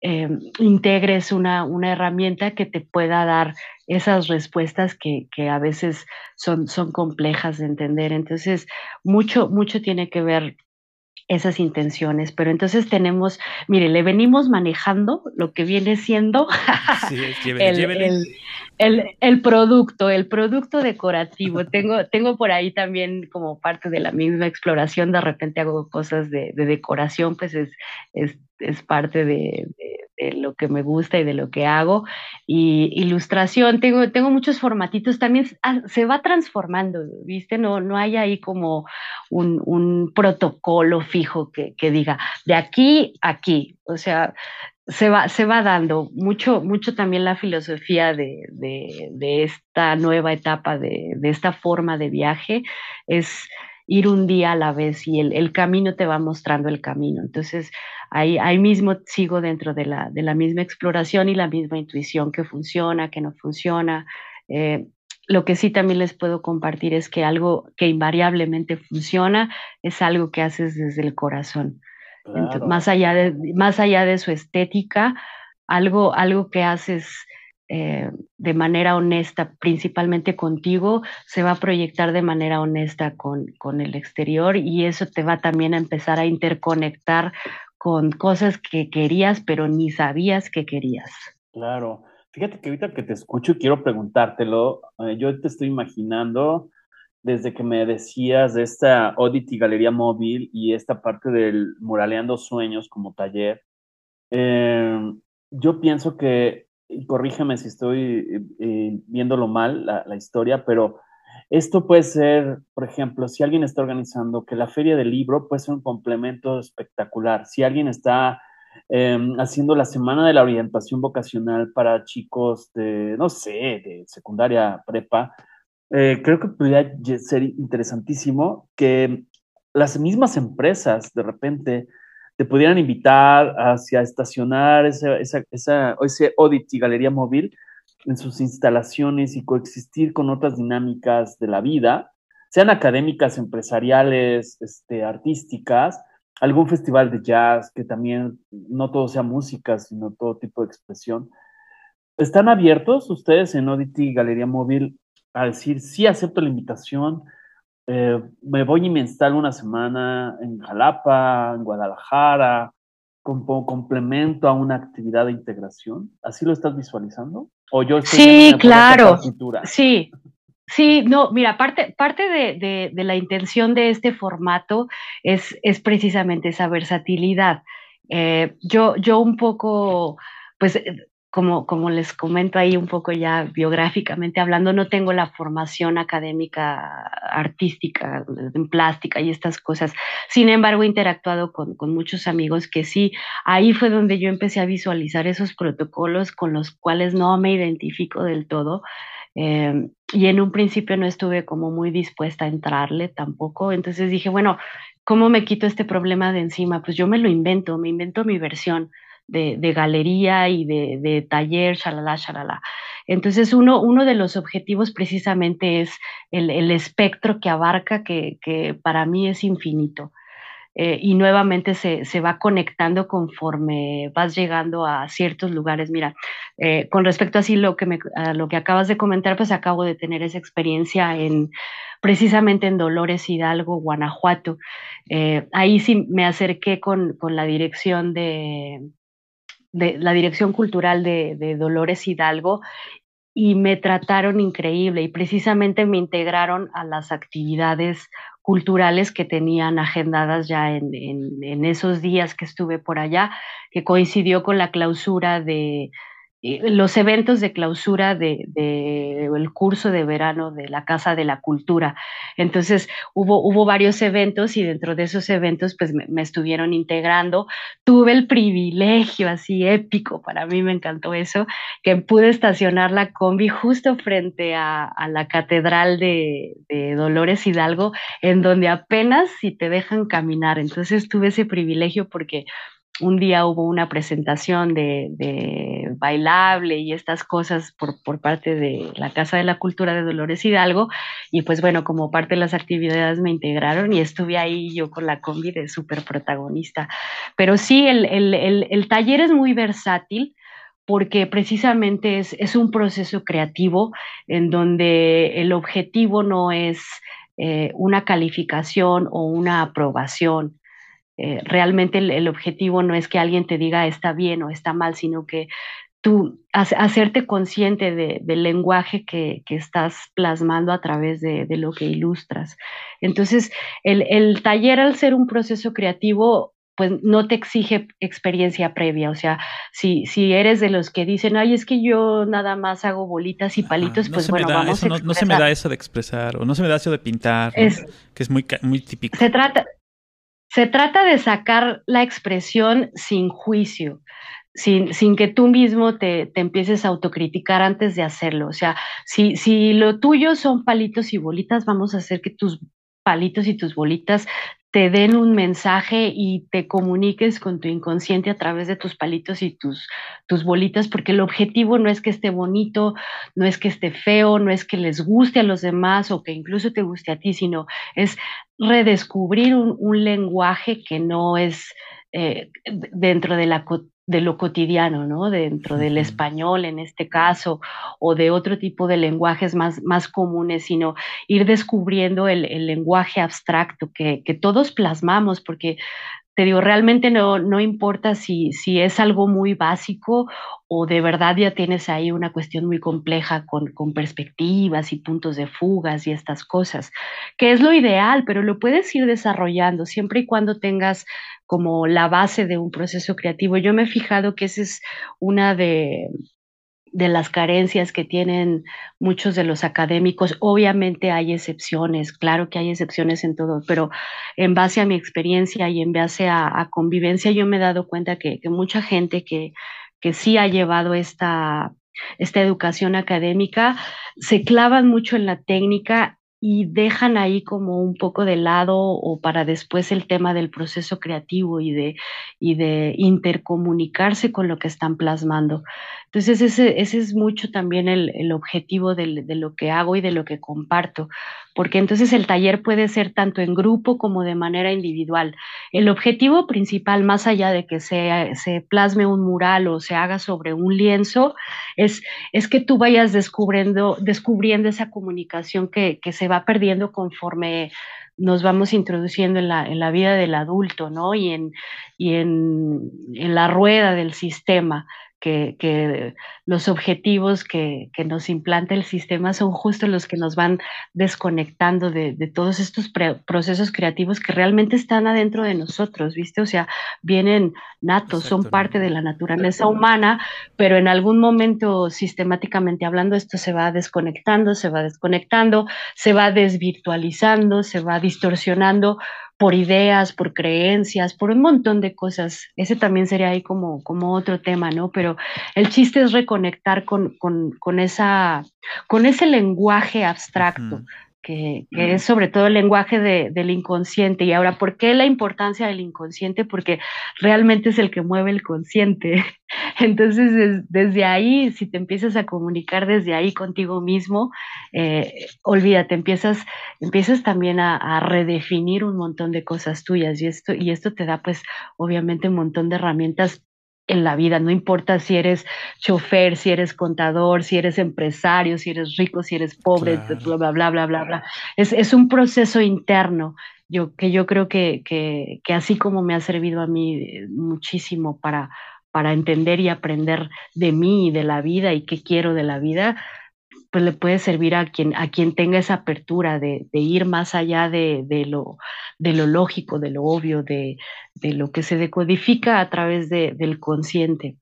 eh, integres una, una, herramienta que te pueda dar esas respuestas que, que, a veces son, son complejas de entender. Entonces, mucho, mucho tiene que ver esas intenciones, pero entonces tenemos, mire, le venimos manejando lo que viene siendo el, (laughs) el, producto, el producto decorativo. (laughs) tengo, tengo por ahí también como parte de la misma exploración, de repente hago cosas de, decoración, pues es, es, es parte de, lo que me gusta y de lo que hago. Y ilustración, tengo, tengo muchos formatitos, también se va transformando, ¿viste? No, no hay ahí como un, un protocolo fijo que, que, diga de aquí a aquí. O sea, se va, se va dando mucho, mucho también la filosofía de, de, esta nueva etapa, de, de esta forma de viaje, es ir un día a la vez y el, el, camino te va mostrando el camino. Entonces, ahí, ahí mismo sigo dentro de la, de la misma exploración y la misma intuición que funciona, que no funciona. Eh, lo que sí también les puedo compartir es que algo que invariablemente funciona es algo que haces desde el corazón. Más, allá de, más allá de su estética, algo, algo que haces eh, de manera honesta, principalmente contigo, se va a proyectar de manera honesta con, con el exterior y eso te va también a empezar a interconectar con cosas que querías, pero ni sabías que querías. Claro. Fíjate que ahorita que te escucho quiero preguntártelo. Eh, yo te estoy imaginando desde que me decías de esta Oddity Galería Móvil y esta parte del Muraleando Sueños como taller. Eh, yo pienso que y corrígeme si estoy eh, eh, viéndolo mal, la, historia, pero esto puede ser, por ejemplo, si alguien está organizando que la feria del libro puede ser un complemento espectacular. Si alguien está em, haciendo la semana de la orientación vocacional para chicos de, no sé, de secundaria prepa, eh, creo que podría ser interesantísimo que las mismas empresas de repente te pudieran invitar hacia estacionar esa, esa, esa, ese audit y galería móvil en sus instalaciones y coexistir con otras dinámicas de la vida, sean académicas, empresariales, este, artísticas, algún festival de jazz, que también no todo sea música, sino todo tipo de expresión. ¿Están abiertos ustedes en Audity Galería Móvil a decir, sí acepto la invitación, eh, me voy y me instalo una semana en Jalapa, en Guadalajara, como complemento a una actividad de integración. ¿Así lo estás visualizando? ¿O yo sí, claro. Sí, Sí, no, mira, parte, parte de, de, la intención de este formato es, es precisamente esa versatilidad. Eh, yo, yo un poco, pues como, como les comento ahí un poco ya biográficamente hablando, no tengo la formación académica artística en plástica y estas cosas. Sin embargo, he interactuado con, muchos amigos que sí, ahí fue donde yo empecé a visualizar esos protocolos con los cuales no me identifico del todo. Em, y en un principio no estuve como muy dispuesta a entrarle tampoco. Entonces dije, bueno, ¿cómo me quito este problema de encima? Pues yo me lo invento, me invento mi versión de, galería y de, de, taller, shalala, shalala. Entonces, uno, uno de los objetivos precisamente es el, el espectro que abarca, que, que, para mí es infinito. Eh, y nuevamente se, se, va conectando conforme vas llegando a ciertos lugares. Mira, eh, con respecto así lo que me, a lo que acabas de comentar, pues acabo de tener esa experiencia en precisamente en Dolores Hidalgo, Guanajuato. Eh, ahí sí me acerqué con, con la dirección de, de, la dirección cultural de, Dolores Hidalgo y me trataron increíble y precisamente me integraron a las actividades culturales que tenían agendadas ya en, en, esos días que estuve por allá, que coincidió con la clausura de, los eventos de clausura del de, el curso de verano de la Casa de la Cultura. Entonces hubo, hubo varios eventos y dentro de esos eventos pues me, estuvieron integrando. Tuve el privilegio así épico, para mí me encantó eso, que pude estacionar la combi justo frente a, a la Catedral de, de, Dolores Hidalgo, en donde apenas si te dejan caminar. Entonces tuve ese privilegio porque un día hubo una presentación de, bailable y estas cosas por, por, parte de la Casa de la Cultura de Dolores Hidalgo y pues bueno, como parte de las actividades me integraron y estuve ahí yo con la combi de súper protagonista. Pero sí, el, el, el, taller es muy versátil porque precisamente es, es, un proceso creativo en donde el objetivo no es eh, una calificación o una aprobación, eh, realmente el, objetivo no es que alguien te diga está bien o está mal, sino que tú hacerte consciente del lenguaje que, estás plasmando a través de, lo que ilustras. Entonces, el, taller al ser un proceso creativo, pues no te exige experiencia previa. O sea, si, si eres de los que dicen, ay, es que yo nada más hago bolitas y palitos, pues bueno, vamos a no, no, se me da eso de expresar, o no se me da eso de pintar, que es muy, muy típico. Se trata, se trata de sacar la expresión sin juicio, sin, sin que tú mismo te, te, empieces a autocriticar antes de hacerlo. O sea, si, si lo tuyo son palitos y bolitas, vamos a hacer que tus palitos y tus bolitas te den un mensaje y te comuniques con tu inconsciente a través de tus palitos y tus, tus bolitas, porque el objetivo no es que esté bonito, no es que esté feo, no es que les guste a los demás o que incluso te guste a ti, sino es redescubrir un, lenguaje que no es eh, dentro de la de lo cotidiano, ¿no? Dentro del español en este caso, o de otro tipo de lenguajes más, más comunes, sino ir descubriendo el, el lenguaje abstracto que, que, todos plasmamos, porque te digo, realmente no, no importa si, si es algo muy básico o de verdad ya tienes ahí una cuestión muy compleja con, con, perspectivas y puntos de fugas y estas cosas, que es lo ideal, pero lo puedes ir desarrollando siempre y cuando tengas como la base de un proceso creativo. Yo me he fijado que esa es una de, de las carencias que tienen muchos de los académicos. Obviamente hay excepciones, claro que hay excepciones en todo, pero en base a mi experiencia y en base a, convivencia, yo me he dado cuenta que, que mucha gente que, que sí ha llevado esta, esta educación académica se clavan mucho en la técnica y dejan ahí como un poco de lado o para después el tema del proceso creativo y de, y de intercomunicarse con lo que están plasmando. Entonces ese, es mucho también el, objetivo de, de, lo que hago y de lo que comparto, porque entonces el taller puede ser tanto en grupo como de manera individual. El objetivo principal, más allá de que se, se plasme un mural o se haga sobre un lienzo, es, es que tú vayas descubriendo, descubriendo esa comunicación que, que se va perdiendo conforme nos vamos introduciendo en la, en la vida del adulto, ¿no? Y en, y en, en la rueda del sistema que, los objetivos que, nos implanta el sistema son justo los que nos van desconectando de, todos estos procesos creativos que realmente están adentro de nosotros, ¿viste? O sea, vienen natos, son parte de la naturaleza humana, pero en algún momento sistemáticamente hablando esto se va desconectando, se va desconectando, se va desvirtualizando, se va distorsionando por ideas, por creencias, por un montón de cosas. Ese también sería ahí como, como otro tema, ¿no? Pero el chiste es reconectar con, con, esa, con ese lenguaje abstracto que, es sobre todo el lenguaje del inconsciente. Y ahora, ¿por qué la importancia del inconsciente? Porque realmente es el que mueve el consciente. (laughs) Entonces, desde ahí, si te empiezas a comunicar desde ahí contigo mismo, eh, olvídate, empiezas, empiezas también a, a, redefinir un montón de cosas tuyas y esto, y esto te da pues obviamente un montón de herramientas en la vida, no importa si eres chofer, si eres contador, si eres empresario, si eres rico, si eres pobre, bla, bla, bla, bla, bla, bla. Es, es un proceso interno yo, que yo creo que, que, que, así como me ha servido a mí eh, muchísimo para, para entender y aprender de mí y de la vida y qué quiero de la vida, pues le puede servir a quien, a quien tenga esa apertura de, ir más allá de, lo, de lo lógico, de lo obvio, de, de lo que se decodifica a través del consciente.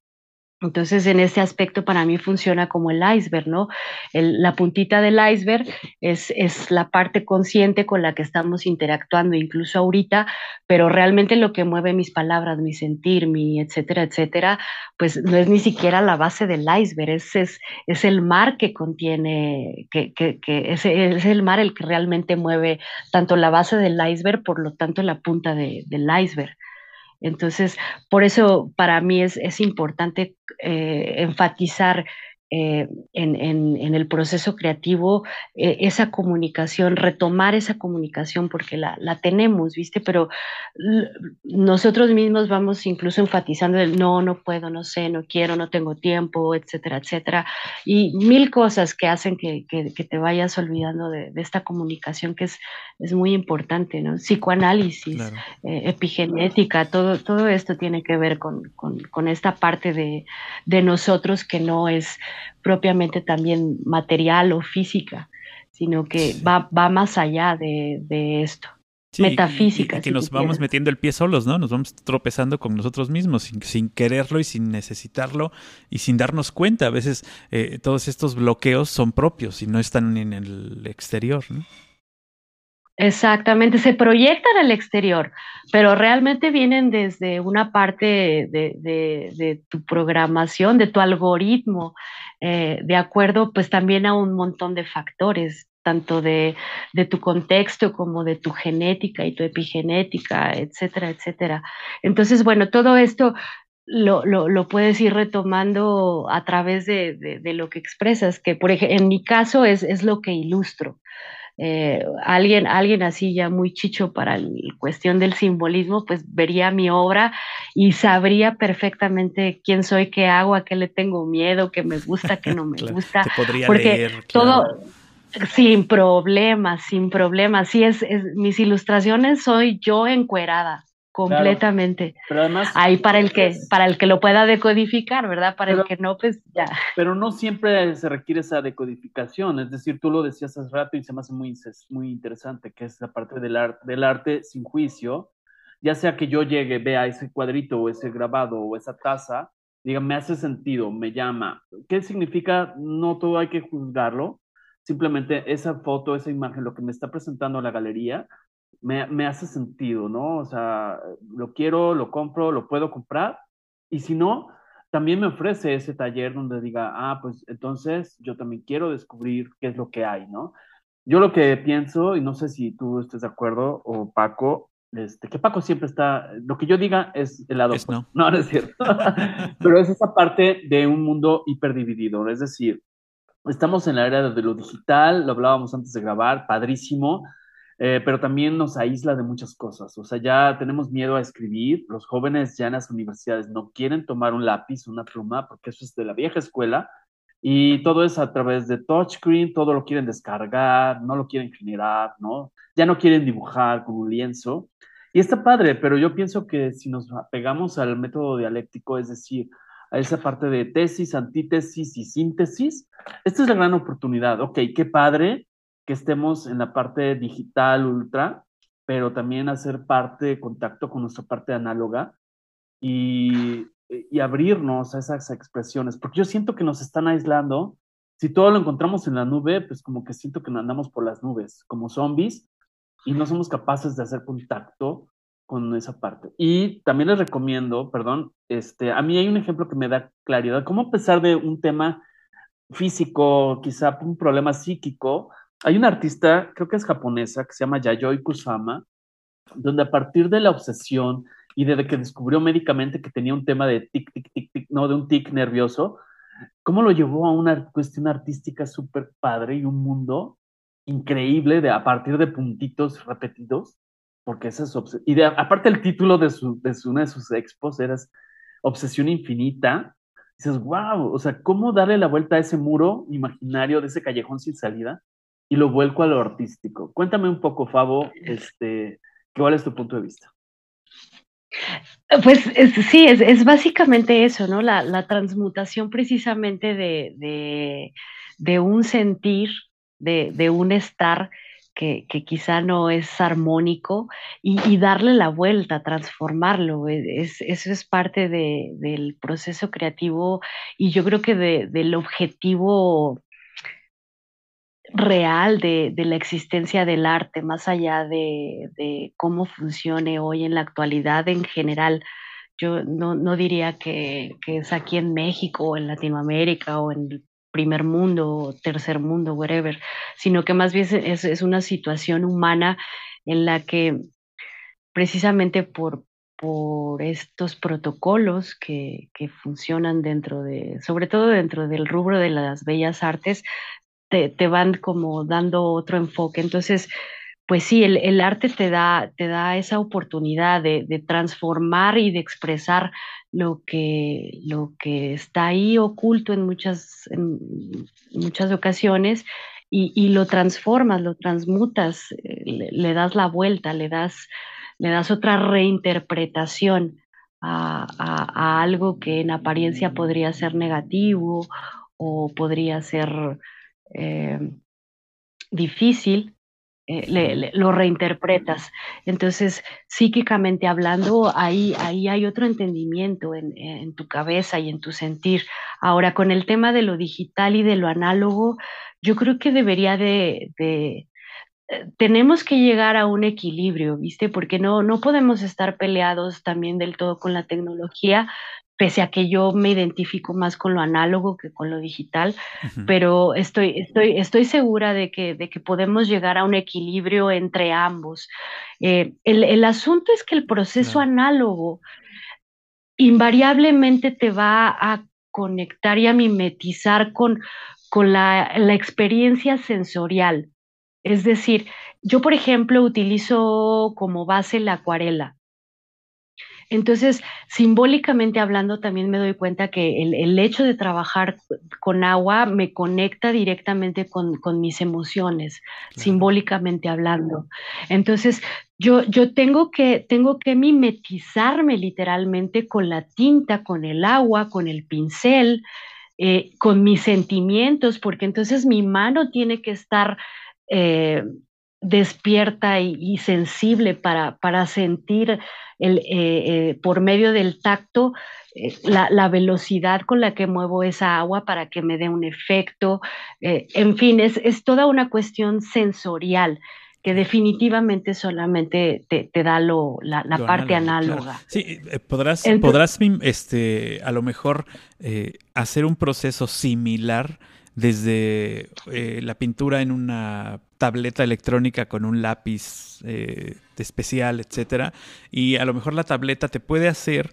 Entonces, en ese aspecto para mí funciona como el iceberg, ¿no? la puntita del iceberg es, es, la parte consciente con la que estamos interactuando, incluso ahorita, pero realmente lo que mueve mis palabras, mi sentir, mi etcétera, etcétera, pues no es ni siquiera la base del iceberg, es, es, es el mar que contiene, que, que, es, el mar el que realmente mueve tanto la base del iceberg, por lo tanto la punta de, del iceberg. Entonces, por eso para mí es, es importante eh, enfatizar eh, en, en, el proceso creativo eh, esa comunicación, retomar esa comunicación porque la, la tenemos, ¿viste? Pero nosotros mismos vamos incluso enfatizando el no, no puedo, no sé, no quiero, no tengo tiempo, etcétera, etcétera. Y mil cosas que hacen que, que, que te vayas olvidando de, de, esta comunicación que es, es muy importante, ¿no? Psicoanálisis, eh, epigenética, todo, todo esto tiene que ver con, con, con esta parte de, de nosotros que no es propiamente también material o física, sino que va, va más allá de, de esto. metafísica. Y, que nos vamos metiendo el pie solos, ¿no? Nos vamos tropezando con nosotros mismos sin, sin quererlo y sin necesitarlo y sin darnos cuenta. A veces eh, todos estos bloqueos son propios y no están en el exterior, ¿no? Exactamente, se proyectan al exterior, pero realmente vienen desde una parte de, de, tu programación, de tu algoritmo, eh, de acuerdo pues también a un montón de factores, tanto de, de, tu contexto como de tu genética y tu epigenética, etcétera, etcétera. Entonces, bueno, todo esto lo, lo, lo puedes ir retomando a través de, de, lo que expresas, que por ejemplo, en mi caso es, es lo que ilustro. Eh, alguien, alguien así ya muy chicho para la cuestión del simbolismo, pues vería mi obra y sabría perfectamente quién soy, qué hago, a qué le tengo miedo, qué me gusta, qué no (laughs) me gusta. porque todo sin problemas, sin problemas. Sí, es, es, mis ilustraciones soy yo encuerada completamente. pero además ahí para el que para el que lo pueda decodificar, ¿verdad? Para el que no pues ya. Pero no siempre se requiere esa decodificación, es decir, tú lo decías hace rato y se me hace muy muy interesante que es la parte del arte del arte sin juicio, ya sea que yo llegue, vea ese cuadrito o ese grabado o esa taza, diga, me hace sentido, me llama. ¿Qué significa? No todo hay que juzgarlo, simplemente esa foto, esa imagen, lo que me está presentando la galería, me, me, hace sentido, ¿no? O sea, lo quiero, lo compro, lo puedo comprar. Y si no, también me ofrece ese taller donde diga, ah, pues entonces yo también quiero descubrir qué es lo que hay, ¿no? Yo lo que pienso, y no sé si tú estés de acuerdo o Paco, este, que Paco siempre está, lo que yo diga es el lado. no. (laughs) no, no es cierto. (laughs) Pero es esa parte de un mundo hiperdividido, es decir, estamos en la era de lo digital, lo hablábamos antes de grabar, padrísimo, eh, pero también nos aísla de muchas cosas. O sea, ya tenemos miedo a escribir. Los jóvenes ya en las universidades no quieren tomar un lápiz, una pluma, porque eso es de la vieja escuela. Y todo es a través de touchscreen, todo lo quieren descargar, no lo quieren generar, ¿no? Ya no quieren dibujar con un lienzo. Y está padre, pero yo pienso que si nos apegamos al método dialéctico, es decir, a esa parte de tesis, antítesis y síntesis, esta es la gran oportunidad. Ok, qué padre, que estemos en la parte digital ultra, pero también hacer parte de contacto con nuestra parte análoga y, y abrirnos a esas expresiones, porque yo siento que nos están aislando. Si todo lo encontramos en la nube, pues como que siento que andamos por las nubes, como zombies, y no somos capaces de hacer contacto con esa parte. Y también les recomiendo, perdón, este, a mí hay un ejemplo que me da claridad, cómo a pesar de un tema físico, quizá un problema psíquico, hay una artista, creo que es japonesa, que se llama Yayoi Kusama, donde a partir de la obsesión y desde que descubrió médicamente que tenía un tema de tic, tic, tic, tic, no, de un tic nervioso, cómo lo llevó a una cuestión artística súper padre y un mundo increíble de, a partir de puntitos repetidos, porque esa es. Y de, aparte el título de, su, de una de sus expos era Obsesión Infinita. dices, wow, o sea, ¿cómo darle la vuelta a ese muro imaginario de ese callejón sin salida y lo vuelco a lo artístico? Cuéntame un poco, Fabo, este, ¿cuál es tu punto de vista? Pues sí, es, básicamente eso, ¿no? La, transmutación precisamente de, un sentir, de, un estar que, quizá no es armónico y, darle la vuelta, transformarlo. E, eso es parte del proceso creativo y yo creo que del objetivo real de, la existencia del arte, más allá de, cómo funcione hoy en la actualidad en general. Yo no, diría que, es aquí en México o en Latinoamérica o en el primer mundo o tercer mundo, whatever, sino que más bien es, una situación humana en la que precisamente por, por estos protocolos que, que, funcionan dentro de, sobre todo dentro del rubro de las bellas artes, te, van como dando otro enfoque. Entonces, pues sí, el, arte te da, te da esa oportunidad de, transformar y de expresar lo que, lo que está ahí oculto en muchas, en muchas ocasiones y, lo transformas, lo transmutas, le, das la vuelta, le das, le das otra reinterpretación a, a algo que en apariencia podría ser negativo o podría ser eh, difícil, eh, lo reinterpretas. Entonces, psíquicamente hablando, ahí, ahí hay otro entendimiento en, tu cabeza y en tu sentir. Ahora, con el tema de lo digital y de lo análogo, yo creo que debería de, de eh, tenemos que llegar a un equilibrio, ¿viste? Porque no, no podemos estar peleados también del todo con la tecnología, pese a que yo me identifico más con lo análogo que con lo digital, pero estoy, estoy, estoy segura de que, de que podemos llegar a un equilibrio entre ambos. Eh, el, asunto es que el proceso análogo invariablemente te va a conectar y a mimetizar con, con la, la experiencia sensorial. Es decir, yo, por ejemplo, utilizo como base la acuarela. Entonces, simbólicamente hablando, también me doy cuenta que el, hecho de trabajar con agua me conecta directamente con, mis emociones, simbólicamente hablando. Entonces, yo, yo tengo, que, tengo que mimetizarme literalmente con la tinta, con el agua, con el pincel, eh, con mis sentimientos, porque entonces mi mano tiene que estar... Eh, despierta y, sensible para, para sentir el, eh, eh, por medio del tacto eh, la, velocidad con la que muevo esa agua para que me dé un efecto. en fin, es, es, toda una cuestión sensorial que definitivamente solamente te, da lo, la, parte análoga. Sí, podrás, podrás este, a lo mejor hacer un proceso similar desde la pintura en una tableta electrónica con un lápiz eh, especial, etcétera, y a lo mejor la tableta te puede hacer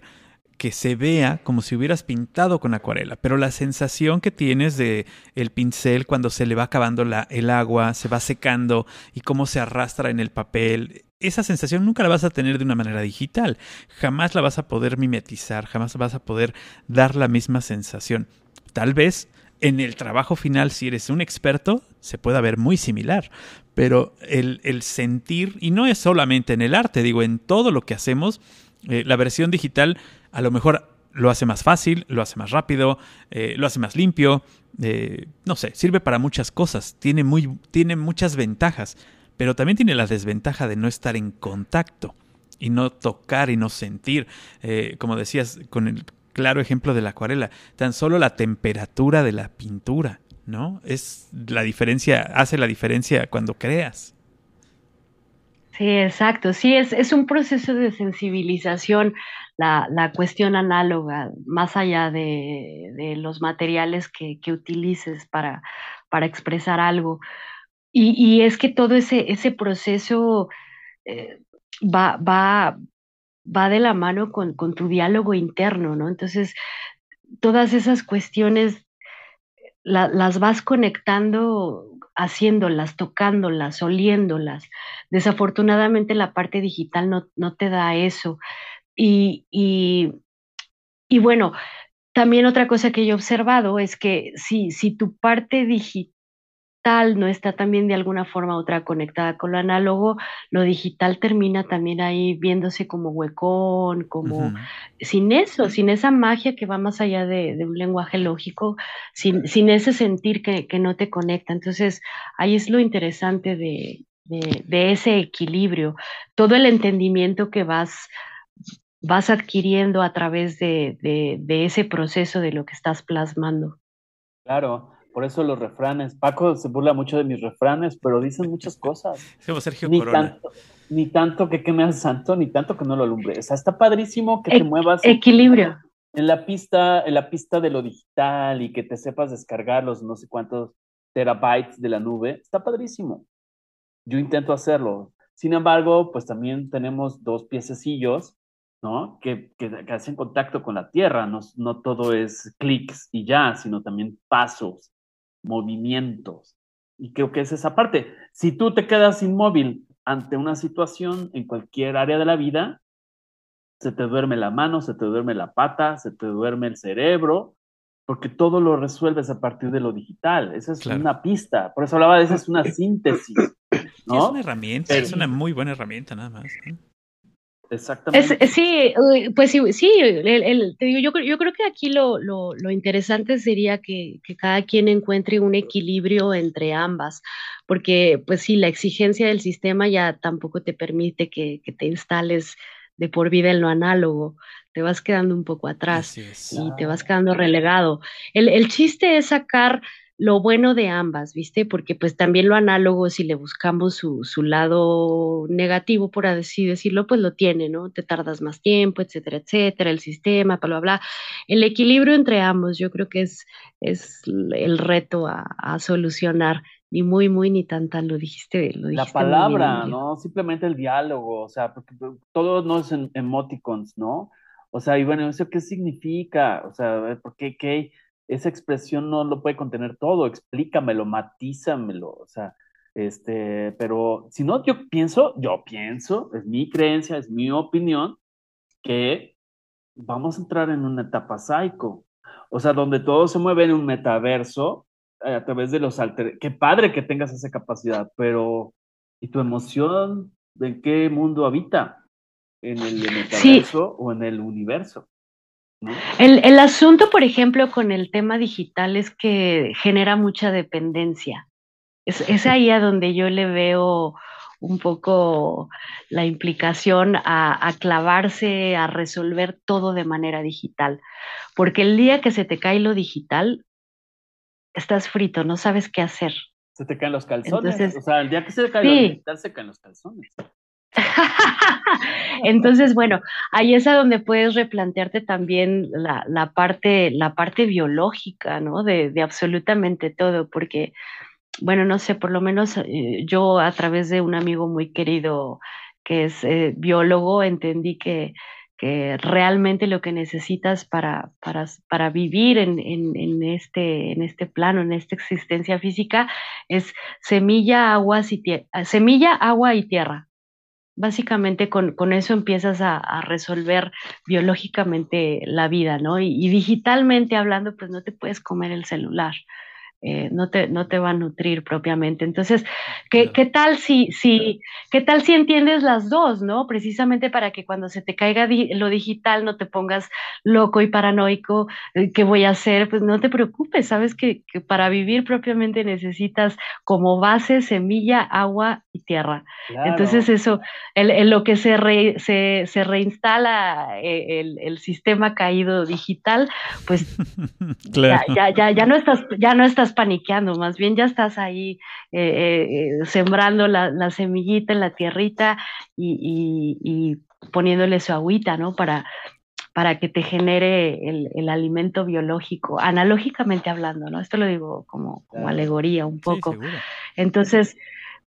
que se vea como si hubieras pintado con acuarela, pero la sensación que tienes de el pincel cuando se le va acabando la, el agua, se va secando y cómo se arrastra en el papel, esa sensación nunca la vas a tener de una manera digital, jamás la vas a poder mimetizar, jamás vas a poder dar la misma sensación. Tal vez en el trabajo final, si eres un experto, se puede ver muy similar. Pero el, sentir, y no es solamente en el arte, digo, en todo lo que hacemos, eh, la versión digital a lo mejor lo hace más fácil, lo hace más rápido, eh, lo hace más limpio, eh, no sé, sirve para muchas cosas, tiene, muy, tiene muchas ventajas, pero también tiene la desventaja de no estar en contacto y no tocar y no sentir. como decías, con el, claro ejemplo de la acuarela. Tan solo la temperatura de la pintura, ¿no? Es la diferencia, hace la diferencia cuando creas. Sí, exacto. Sí, es, es un proceso de sensibilización, la, la cuestión análoga, más allá de, de los materiales que, que, utilices para, para expresar algo. Y, y, es que todo ese, ese proceso eh, va, va, va de la mano con, con tu diálogo interno, ¿no? Entonces, todas esas cuestiones la, las vas conectando haciéndolas, tocándolas, oliéndolas. Desafortunadamente la parte digital no, no te da eso. Y, y, y, bueno, también otra cosa que yo he observado es que si, si tu parte digital no está también de alguna forma u otra conectada con lo análogo, lo digital termina también ahí viéndose como huecón, como uh -huh. sin eso, sin esa magia que va más allá de, de un lenguaje lógico, sin, sin ese sentir que, que, no te conecta. Entonces, ahí es lo interesante de, de, de ese equilibrio, todo el entendimiento que vas vas adquiriendo a través de ese proceso de lo que estás plasmando. Claro, por eso los refranes. Paco se burla mucho de mis refranes, pero dicen muchas cosas. (laughs) Como Sergio ni Corona. Tanto, ni tanto que queme al santo, ni tanto que no lo alumbre. O sea, está padrísimo que e te muevas. Equilibrio. En la pista, en la pista de lo digital y que te sepas descargar los no sé cuántos terabytes de la nube. Está padrísimo. Yo intento hacerlo. Sin embargo, pues también tenemos dos piececillos, ¿no? Que, que, que hacen contacto con la tierra. No, no todo es clics y ya, sino también pasos, movimientos. Y creo que es esa parte. Si tú te quedas inmóvil ante una situación en cualquier área de la vida, se te duerme la mano, se te duerme la pata, se te duerme el cerebro, porque todo lo resuelves a partir de lo digital. Esa es claro. una pista. Por eso hablaba de esa es una (coughs) síntesis. ¿no? Es una herramienta, Pero, es una muy buena herramienta nada más. ¿eh? Exactamente. Es, sí, pues sí, sí el, el, te digo, yo, yo, creo que aquí lo, lo, lo interesante sería que, que, cada quien encuentre un equilibrio entre ambas, porque pues sí, la exigencia del sistema ya tampoco te permite que, que te instales de por vida en lo análogo, te vas quedando un poco atrás y te vas quedando relegado. El, el chiste es sacar lo bueno de ambas, ¿viste? Porque pues también lo análogo, si le buscamos su, su lado negativo, por así decirlo, pues lo tiene, ¿no? Te tardas más tiempo, etcétera, etcétera, el sistema, bla, bla, bla. El equilibrio entre ambos, yo creo que es, es el reto a, a solucionar. Ni muy, muy, ni tan, tan, lo dijiste. Lo dijiste La palabra, bien, ¿no? Simplemente el diálogo, o sea, porque todo no es en emoticons, ¿no? O sea, y bueno, ¿eso qué significa? O sea, ¿por qué? qué esa expresión no lo puede contener todo, explícamelo, matízamelo, o sea, este, pero si no, yo pienso, yo pienso, es mi creencia, es mi opinión, que vamos a entrar en una etapa psycho, o sea, donde todo se mueve en un metaverso eh, a través de los alter, qué padre que tengas esa capacidad, pero ¿y tu emoción? ¿En qué mundo habita? ¿En el metaverso sí. o en el universo? El, el, asunto, por ejemplo, con el tema digital es que genera mucha dependencia. Es, es, ahí a donde yo le veo un poco la implicación a, a, clavarse, a resolver todo de manera digital. Porque el día que se te cae lo digital, estás frito, no sabes qué hacer. Se te caen los calzones. Entonces, o sea, el día que se te cae sí. lo digital, se caen los calzones. (laughs) Entonces, bueno, ahí es a donde puedes replantearte también la, la parte, la parte biológica, ¿no? De, absolutamente todo, porque, bueno, no sé, por lo menos eh, yo a través de un amigo muy querido que es eh, biólogo, entendí que, que realmente lo que necesitas para, para, para vivir en, en, este, en este plano, en esta existencia física, es semilla, agua semilla, agua y tierra básicamente con, con eso empiezas a, a, resolver biológicamente la vida, ¿no? Y, y, digitalmente hablando, pues no te puedes comer el celular. Eh, no, te, no te va a nutrir propiamente. Entonces, ¿qué, claro. ¿qué, tal si, si, ¿qué tal si entiendes las dos, no? Precisamente para que cuando se te caiga di lo digital no te pongas loco y paranoico, eh, ¿qué voy a hacer? Pues no te preocupes, sabes que, que para vivir propiamente necesitas como base semilla, agua y tierra. Entonces eso, en, lo que se, se, reinstala eh, el, sistema caído digital, pues (laughs) ya, ya, ya, no estás, ya no estás paniqueando, más bien ya estás ahí eh, eh, sembrando la, semillita en la tierrita y, y, poniéndole su agüita, ¿no? Para, para que te genere el, alimento biológico, analógicamente hablando, ¿no? Esto lo digo como, como alegoría un poco. Entonces,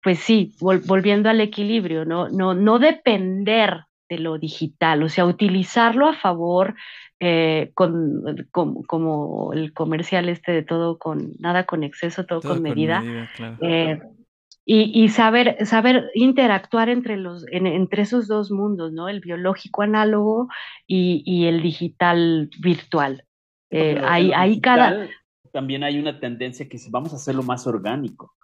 pues sí, volviendo al equilibrio, ¿no? No, no depender de lo digital, o sea, utilizarlo a favor eh, con, como el comercial este de todo con nada con exceso, todo, con, medida. Eh, y, saber, saber interactuar entre, los, entre esos dos mundos, ¿no? El biológico análogo y, el digital virtual. Eh, ahí, cada... También hay una tendencia que si vamos a hacerlo más orgánico.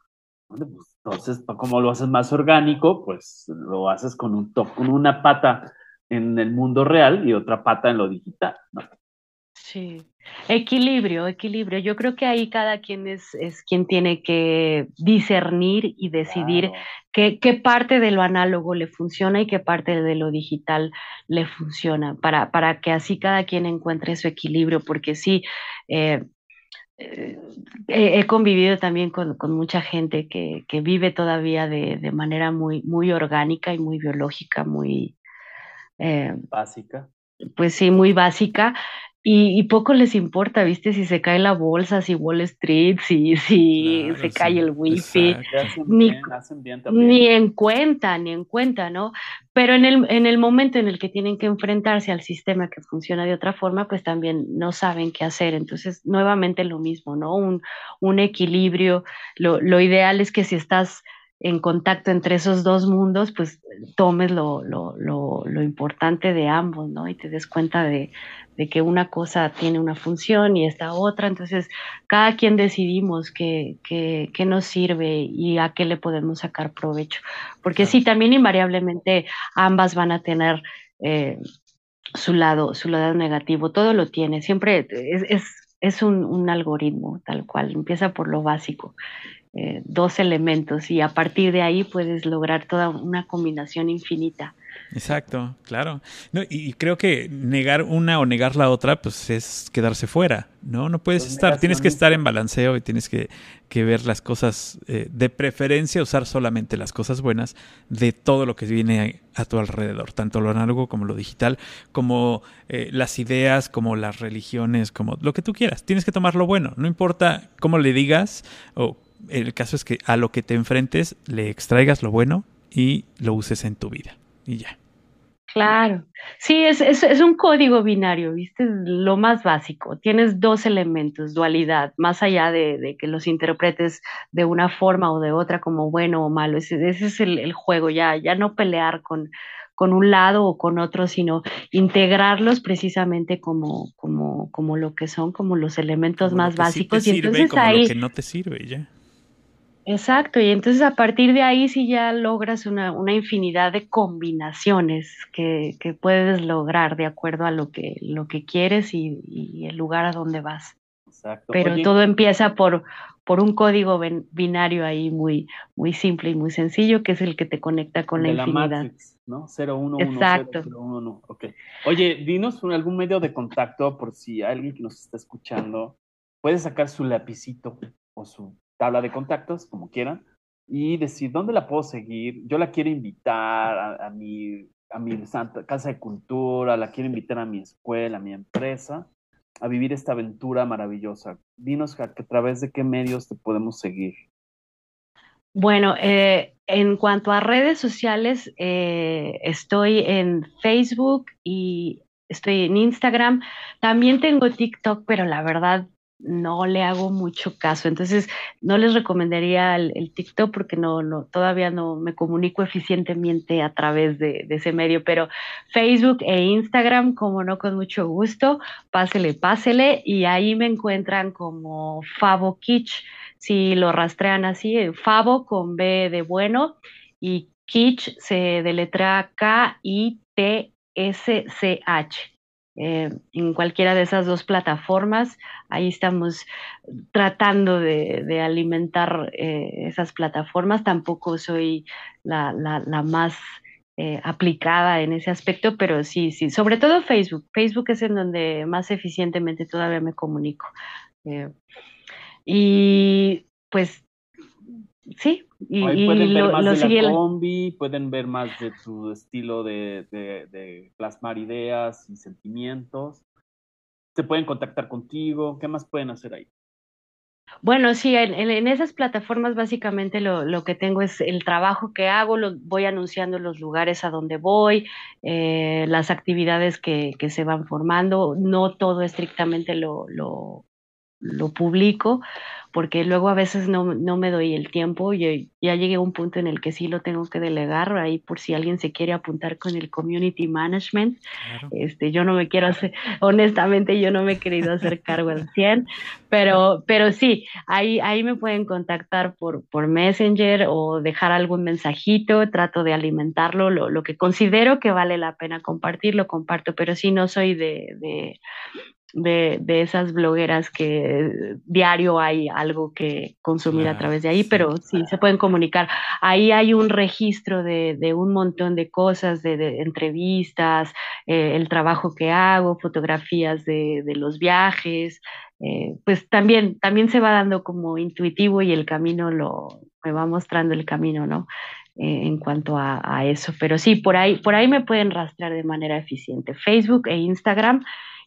Pues, entonces, como lo haces más orgánico, pues lo haces con, un con una pata en el mundo real y otra pata en lo digital. ¿no? Sí, equilibrio, equilibrio. Yo creo que ahí cada quien es, es quien tiene que discernir y decidir qué, qué, parte de lo análogo le funciona y qué parte de lo digital le funciona, para, para que así cada quien encuentre su equilibrio, porque sí, eh, he, convivido también con, con mucha gente que, que vive todavía de, de, manera muy, muy orgánica y muy biológica, muy... Eh, básica. pues sí, muy básica, y, poco les importa, ¿viste? Si se cae la bolsa, si Wall Street, si, si se cae el wifi. Ni, ni, en cuenta, ni en cuenta, ¿no? Pero en el, en el momento en el que tienen que enfrentarse al sistema que funciona de otra forma, pues también no saben qué hacer. Entonces, nuevamente lo mismo, ¿no? Un, un equilibrio. Lo, lo ideal es que si estás en contacto entre esos dos mundos, pues tomes lo, lo, lo, lo importante de ambos, ¿no? Y te des cuenta de, de que una cosa tiene una función y esta otra, entonces cada quien decidimos qué, qué, qué nos sirve y a qué le podemos sacar provecho, porque sí, también invariablemente ambas van a tener eh, su lado, su lado negativo, todo lo tiene, siempre es, es, es un, un, algoritmo tal cual, empieza por lo básico. Eh, dos elementos y a partir de ahí puedes lograr toda una combinación infinita Exacto, claro. No, y creo que negar una o negar la otra, pues es quedarse fuera, ¿no? No puedes pues estar, tienes que estar en balanceo y tienes que, que ver las cosas, eh, de preferencia usar solamente las cosas buenas de todo lo que viene a, tu alrededor, tanto lo análogo como lo digital, como eh, las ideas, como las religiones, como lo que tú quieras. Tienes que tomar lo bueno, no importa cómo le digas, o el caso es que a lo que te enfrentes le extraigas lo bueno y lo uses en tu vida y ya. Claro, sí, es, es, es, un código binario, ¿viste? Lo más básico. Tienes dos elementos, dualidad, más allá de, de que los interpretes de una forma o de otra como bueno o malo. Ese, ese es el, el, juego, ya, ya no pelear con, con un lado o con otro, sino integrarlos precisamente como, como, como lo que son, como los elementos más básicos. y entonces como ahí... Lo que no te sirve, ya. Exacto, y entonces a partir de ahí sí ya logras una, una infinidad de combinaciones que, que, puedes lograr de acuerdo a lo que, lo que quieres y, el lugar a donde vas. Exacto. Pero todo empieza por, por un código binario ahí muy, muy simple y muy sencillo, que es el que te conecta con la, infinidad. Matrix, ¿no? 0, Exacto. Okay. Oye, dinos algún medio de contacto por si alguien que nos está escuchando puede sacar su lapicito o su tabla de contactos, como quieran, y decir dónde la puedo seguir. Yo la quiero invitar a, mi, a mi santa, casa de cultura, la quiero invitar a mi escuela, a mi empresa, a vivir esta aventura maravillosa. Dinos a, través de qué medios te podemos seguir. Bueno, eh, en cuanto a redes sociales, eh, estoy en Facebook y estoy en Instagram. También tengo TikTok, pero la verdad no le hago mucho caso. Entonces, no les recomendaría el, TikTok porque no, no, todavía no me comunico eficientemente a través de, ese medio, pero Facebook e Instagram, como no, con mucho gusto, pásele, pásele, y ahí me encuentran como Favo Kitsch, si lo rastrean así, Favo con B de bueno, y Kitsch se deletra K-I-T-S-C-H. Eh, en cualquiera de esas dos plataformas. Ahí estamos tratando de, alimentar eh, esas plataformas. Tampoco soy la, más eh, aplicada en ese aspecto, pero sí, sí, sobre todo Facebook. Facebook es en donde más eficientemente todavía me comunico. y pues sí, y, pueden ver más de la combi, pueden ver más de su estilo de, plasmar ideas y sentimientos. Se pueden contactar contigo. ¿Qué más pueden hacer ahí? Bueno, sí, en, esas plataformas básicamente lo, que tengo es el trabajo que hago, lo, voy anunciando los lugares a donde voy, eh, las actividades que, que, se van formando, no todo estrictamente lo, lo, lo publico, porque luego a veces no, no me doy el tiempo. y ya llegué a un punto en el que sí lo tengo que delegar, ahí por si alguien se quiere apuntar con el community management. Este, yo no me quiero hacer, (laughs) honestamente, yo no me he querido hacer cargo al 100, pero, pero sí, ahí, ahí me pueden contactar por, por Messenger o dejar algún mensajito, trato de alimentarlo, lo, lo que considero que vale la pena compartir, lo comparto, pero sí no soy de, de de, de, esas blogueras que diario hay algo que consumir a través de ahí, pero sí se pueden comunicar. Ahí hay un registro de, de un montón de cosas, de, entrevistas, eh, el trabajo que hago, fotografías de, los viajes. Eh, pues también, también se va dando como intuitivo y el camino lo, me va mostrando el camino, ¿no? Eh, en cuanto a, a, eso. Pero sí, por ahí, por ahí me pueden rastrear de manera eficiente. Facebook e Instagram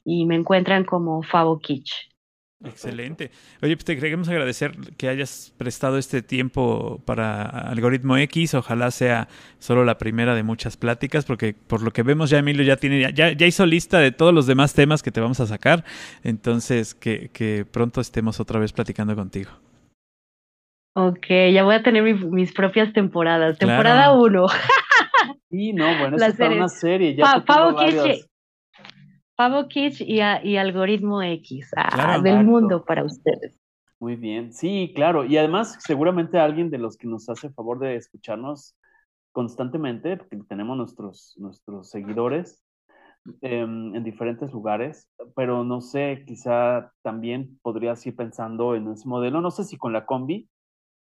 y me encuentran como Favo Kitsch. Excelente. Oye, pues te queremos agradecer que hayas prestado este tiempo para Algoritmo X. Ojalá sea solo la primera de muchas pláticas, porque por lo que vemos ya Emilio ya tiene, ya, ya hizo lista de todos los demás temas que te vamos a sacar. Entonces, que, que pronto estemos otra vez platicando contigo. Ok, ya voy a tener mis propias temporadas. Temporada 1. sí, no, bueno, (laughs) es una serie. Ya Pavo Kitsch y, Algoritmo X, ah, del mundo para ustedes. Muy bien, sí, claro. Y además, seguramente alguien de los que nos hace favor de escucharnos constantemente, porque tenemos nuestros, nuestros seguidores em, en diferentes lugares, pero no sé, quizá también podrías ir pensando en ese modelo, no sé si con la combi,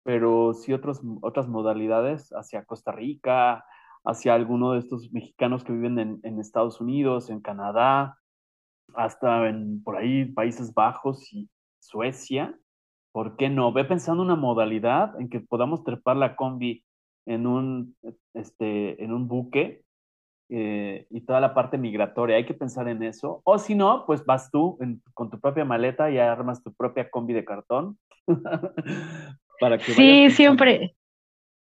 pero sí otros, otras modalidades hacia Costa Rica, hacia alguno de estos mexicanos que viven en, en Estados Unidos, en Canadá, hasta en por ahí Países Bajos y Suecia. ¿Por qué no? Ve pensando una modalidad en que podamos trepar la combi en un, este, en un buque eh, y toda la parte migratoria. Hay que pensar en eso. O si no, pues vas tú con tu propia maleta y armas tu propia combi de cartón. (laughs) para que sí, siempre.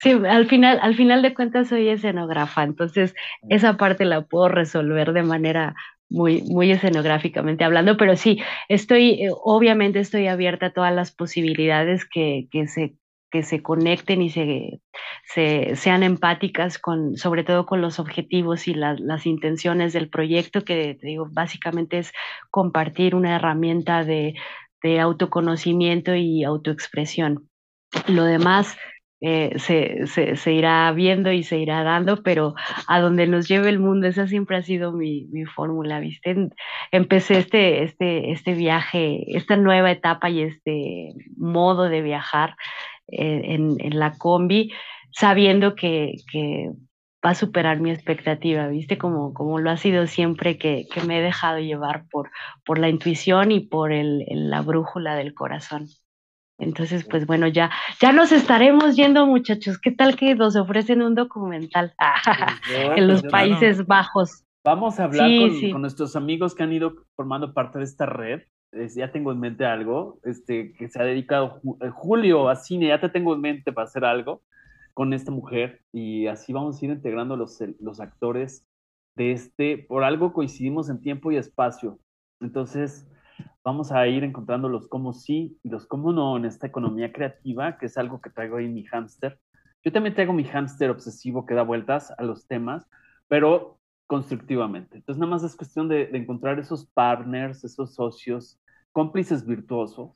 Sí, al final, al final de cuentas soy escenógrafa, entonces esa parte la puedo resolver de manera muy, muy escenográficamente hablando, pero sí, estoy, eh, obviamente estoy abierta a todas las posibilidades que, que se que se conecten y se, se, sean empáticas con, sobre todo con los objetivos y las intenciones del proyecto, que digo, básicamente es compartir una herramienta de, de autoconocimiento y autoexpresión. Lo demás, eh, se, se, se, irá viendo y se irá dando, pero a donde nos lleve el mundo, esa siempre ha sido mi, mi fórmula, ¿viste? Empecé este, este, este viaje, esta nueva etapa y este modo de viajar eh, en, en, la combi, sabiendo que, que va a superar mi expectativa, ¿viste? Como, como lo ha sido siempre que, que me he dejado llevar por, por la intuición y por el, la brújula del corazón. Entonces, pues bueno, ya, ya nos estaremos yendo, muchachos. ¿Qué tal que nos ofrecen un documental (laughs) en los Países Bajos? Vamos a hablar con, nuestros amigos que han ido formando parte de esta red. ya tengo en mente algo, este, que se ha dedicado eh, Julio a cine, ya te tengo en mente para hacer algo con esta mujer y así vamos a ir integrando los, los actores de este, por algo coincidimos en tiempo y espacio. Entonces, vamos a ir encontrando los cómo sí y los cómo no en esta economía creativa, que es algo que traigo ahí en mi hámster. Yo también traigo mi hámster obsesivo que da vueltas a los temas, pero constructivamente. Entonces, nada más es cuestión de, encontrar esos partners, esos socios, cómplices virtuosos.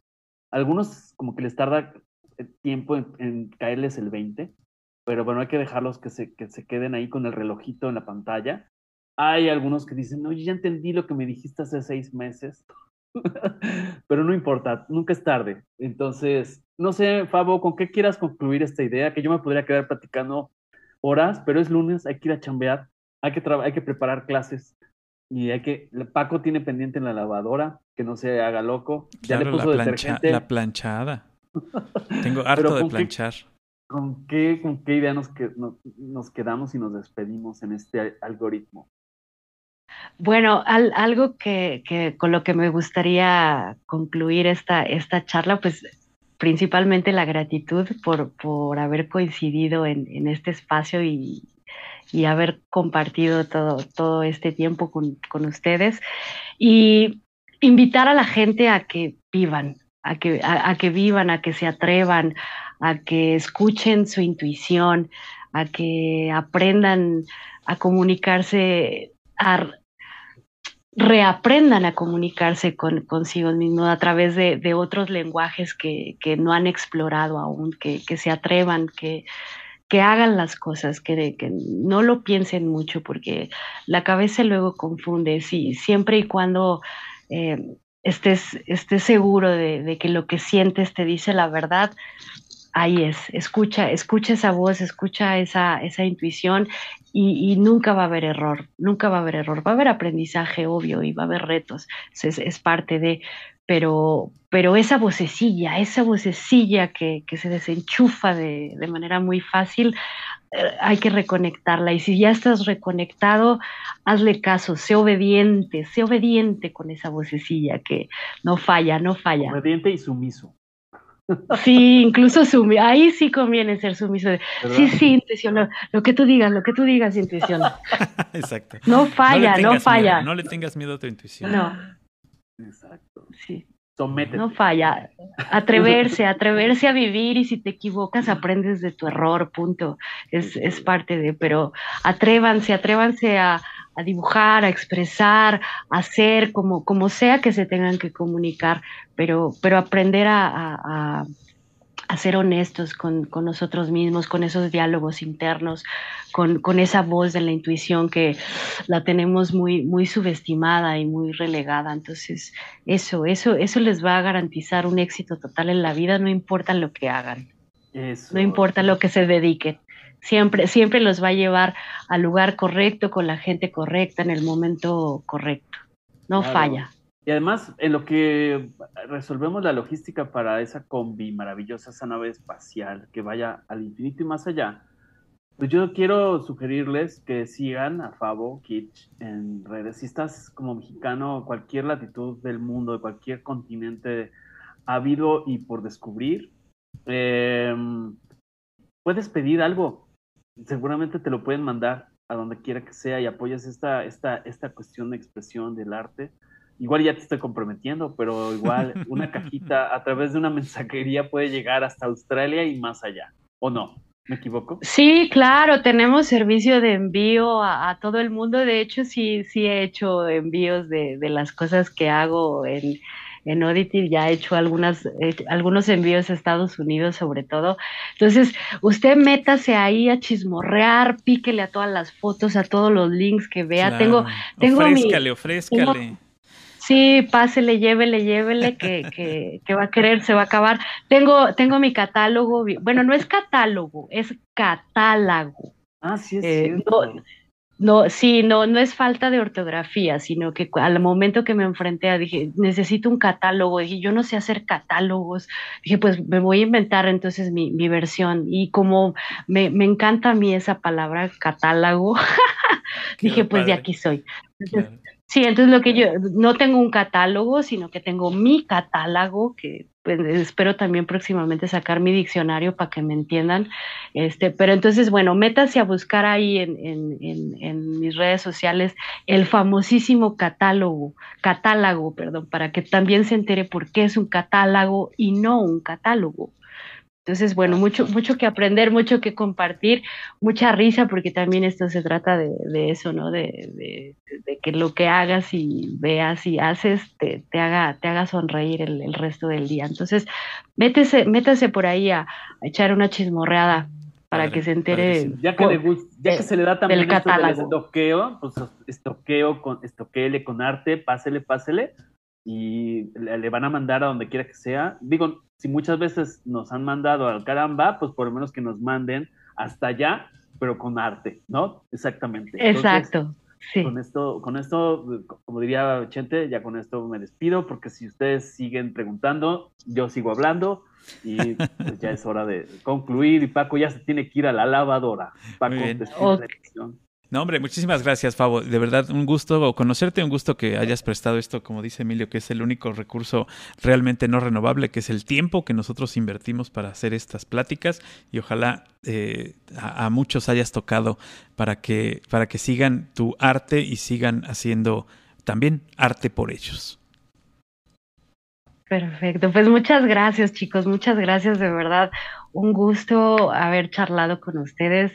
Algunos como que les tarda eh, tiempo en, caerles el 20, pero bueno, hay que dejarlos que se, que se queden ahí con el relojito en la pantalla hay algunos que dicen, oye, ya entendí lo que me dijiste hace seis meses, (laughs) pero no importa, nunca es tarde. Entonces, no sé, Fabo, ¿con qué quieras concluir esta idea? Que yo me podría quedar platicando horas, pero es lunes, hay que ir a chambear, hay que, hay que preparar clases y hay que, Paco tiene pendiente en la lavadora, que no se haga loco. ya le puso la, la planchada. Tengo (laughs) harto de planchar. ¿con qué, ¿Con qué idea nos, que, nos quedamos y nos despedimos en este algoritmo? Bueno, algo que, con lo que me gustaría concluir esta, esta charla, pues principalmente la gratitud por, por haber coincidido en, en este espacio y, y, haber compartido todo, todo este tiempo con, con, ustedes. Y invitar a la gente a que vivan, a que, a, que vivan, a que se atrevan, a que escuchen su intuición, a que aprendan a comunicarse, a reaprendan a comunicarse con, consigo mismos a través de, otros lenguajes que, no han explorado aún, que, se atrevan, que, hagan las cosas, que, no lo piensen mucho, porque la cabeza luego confunde, sí, siempre y cuando eh, estés, seguro de, que lo que sientes te dice la verdad, ahí es, escucha, escucha esa voz, escucha esa, esa intuición y, nunca va a haber error, nunca va a haber error, va a haber aprendizaje obvio y va a haber retos, es, parte de, pero, pero esa vocecilla, esa vocecilla que, que se desenchufa de, de, manera muy fácil, eh, hay que reconectarla y si ya estás reconectado, hazle caso, sé obediente, sé obediente con esa vocecilla que no falla, no falla. Obediente y sumiso. Sí, incluso sumiso. Ahí sí conviene ser sumiso. Sí, sí, intuición. Lo, que tú digas, lo que tú digas, intuición. (laughs) Exacto. No falla, no, falla. no le tengas miedo a tu intuición. No. Exacto. Sí. No falla. Atreverse, atreverse a vivir y si te equivocas aprendes de tu error, punto. Es, es parte de, pero atrévanse, atrévanse a, a dibujar, a expresar, a hacer, como, como sea que se tengan que comunicar, pero, pero aprender a, a, ser honestos con, con, nosotros mismos, con esos diálogos internos, con, con, esa voz de la intuición que la tenemos muy, muy subestimada y muy relegada. Entonces, eso, eso, eso les va a garantizar un éxito total en la vida, no importa lo que hagan. No importa lo que se dediquen siempre, siempre los va a llevar al lugar correcto, con la gente correcta, en el momento correcto. No falla. Y además, en lo que resolvemos la logística para esa combi maravillosa, esa nave espacial que vaya al infinito y más allá, pues yo quiero sugerirles que sigan a Fabo Kitsch en redes. Si estás como mexicano, cualquier latitud del mundo, de cualquier continente habido y por descubrir, em, puedes pedir algo seguramente te lo pueden mandar a donde quiera que sea y apoyas esta, esta, esta cuestión de expresión del arte. Igual ya te estoy comprometiendo, pero igual (laughs) una cajita a través de una mensajería puede llegar hasta Australia y más allá, ¿o no? ¿Me equivoco? Sí, claro, tenemos servicio de envío a, todo el mundo. De hecho, sí, sí he hecho envíos de, de las cosas que hago en, en Auditive ya he hecho algunas, algunos envíos a Estados Unidos sobre todo. Entonces, usted métase ahí a chismorrear, píquele a todas las fotos, a todos los links que vea. Tengo, tengo ofrézcale, ofrézcale. Sí, pásele, llévele, llévele, que, (laughs) que, que, va a querer, se va a acabar. Tengo, tengo mi catálogo, bueno, no es catálogo, es catálogo. Ah, sí, es eh, cierto. No, sí, no, no es falta de ortografía, sino que al momento que me enfrenté a, dije, necesito un catálogo, dije, yo no sé hacer catálogos, dije, pues me voy a inventar entonces mi, mi versión. Y como me, me, encanta a mí esa palabra, catálogo, (laughs) dije, pues de aquí soy. Sí, entonces lo que yo no tengo un catálogo, sino que tengo mi catálogo, que espero también próximamente sacar mi diccionario para que me entiendan. Este, pero entonces, bueno, métase a buscar ahí en, en, en, en mis redes sociales el famosísimo catálogo, catálogo, perdón, para que también se entere por qué es un catálogo y no un catálogo. Entonces, bueno, mucho, mucho que aprender, mucho que compartir, mucha risa, porque también esto se trata de, de eso, ¿no? De, de, de, que lo que hagas y veas y haces te, te haga, te haga sonreír el, el, resto del día. Entonces, métese, métase por ahí a, a echar una chismorreada para que se entere. Ya que, le ya que se le da también el catálogo. estoqueo, pues estoqueo con, estoquele con arte, pásele, pásele, y le, van a mandar a donde quiera que sea. Digo, si muchas veces nos han mandado al caramba, pues por lo menos que nos manden hasta allá, pero con arte, ¿no? Exactamente. Exacto. sí. Con esto, con esto, como diría Chente, ya con esto me despido, porque si ustedes siguen preguntando, yo sigo hablando y pues ya es hora de concluir y Paco ya se tiene que ir a la lavadora. Paco, hombre, muchísimas gracias, Fabo. De verdad, un gusto conocerte, un gusto que hayas prestado esto, como dice Emilio, que es el único recurso realmente no renovable, que es el tiempo que nosotros invertimos para hacer estas pláticas y ojalá eh, a, muchos hayas tocado para que, para que sigan tu arte y sigan haciendo también arte por ellos. Perfecto, pues muchas gracias chicos, muchas gracias de verdad. Un gusto haber charlado con ustedes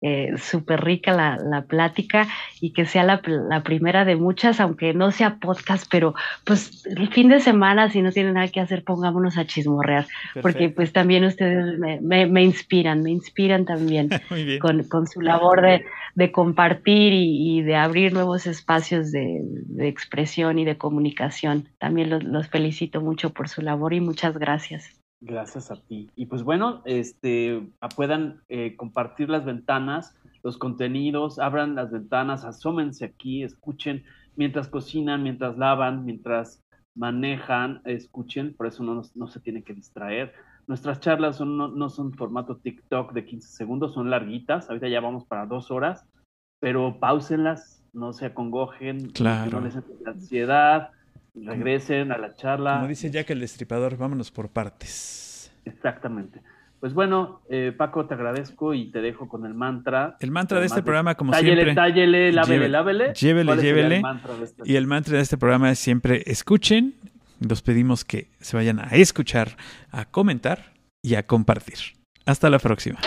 eh, súper rica la, la, plática y que sea la, la, primera de muchas, aunque no sea podcast, pero pues el fin de semana, si no tienen nada que hacer, pongámonos a chismorrear, porque pues también ustedes me, me, inspiran, me inspiran también (laughs) con, con, su labor de, de compartir y, y, de abrir nuevos espacios de, de, expresión y de comunicación. También los, los felicito mucho por su labor y muchas gracias. Gracias a ti. Y pues bueno, este, puedan eh, compartir las ventanas, los contenidos, abran las ventanas, asómense aquí, escuchen mientras cocinan, mientras lavan, mientras manejan, escuchen, por eso no, no se tienen que distraer. Nuestras charlas son, no, no, son formato TikTok de 15 segundos, son larguitas, ahorita ya vamos para dos horas, pero pausenlas, no se acongojen, claro. no les ansiedad, regresen a la charla. Como dice Jack el Destripador, vámonos por partes. Exactamente. Pues bueno, eh, Paco, te agradezco y te dejo con el mantra. El mantra de este programa, como siempre. Tállele, lávele, lávele. Llévele, llévele. Este y el mantra de este programa es siempre escuchen. Los pedimos que se vayan a escuchar, a comentar y a compartir. Hasta la próxima.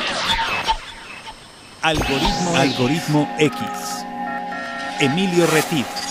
Algoritmo, Algoritmo X. Emilio Retif.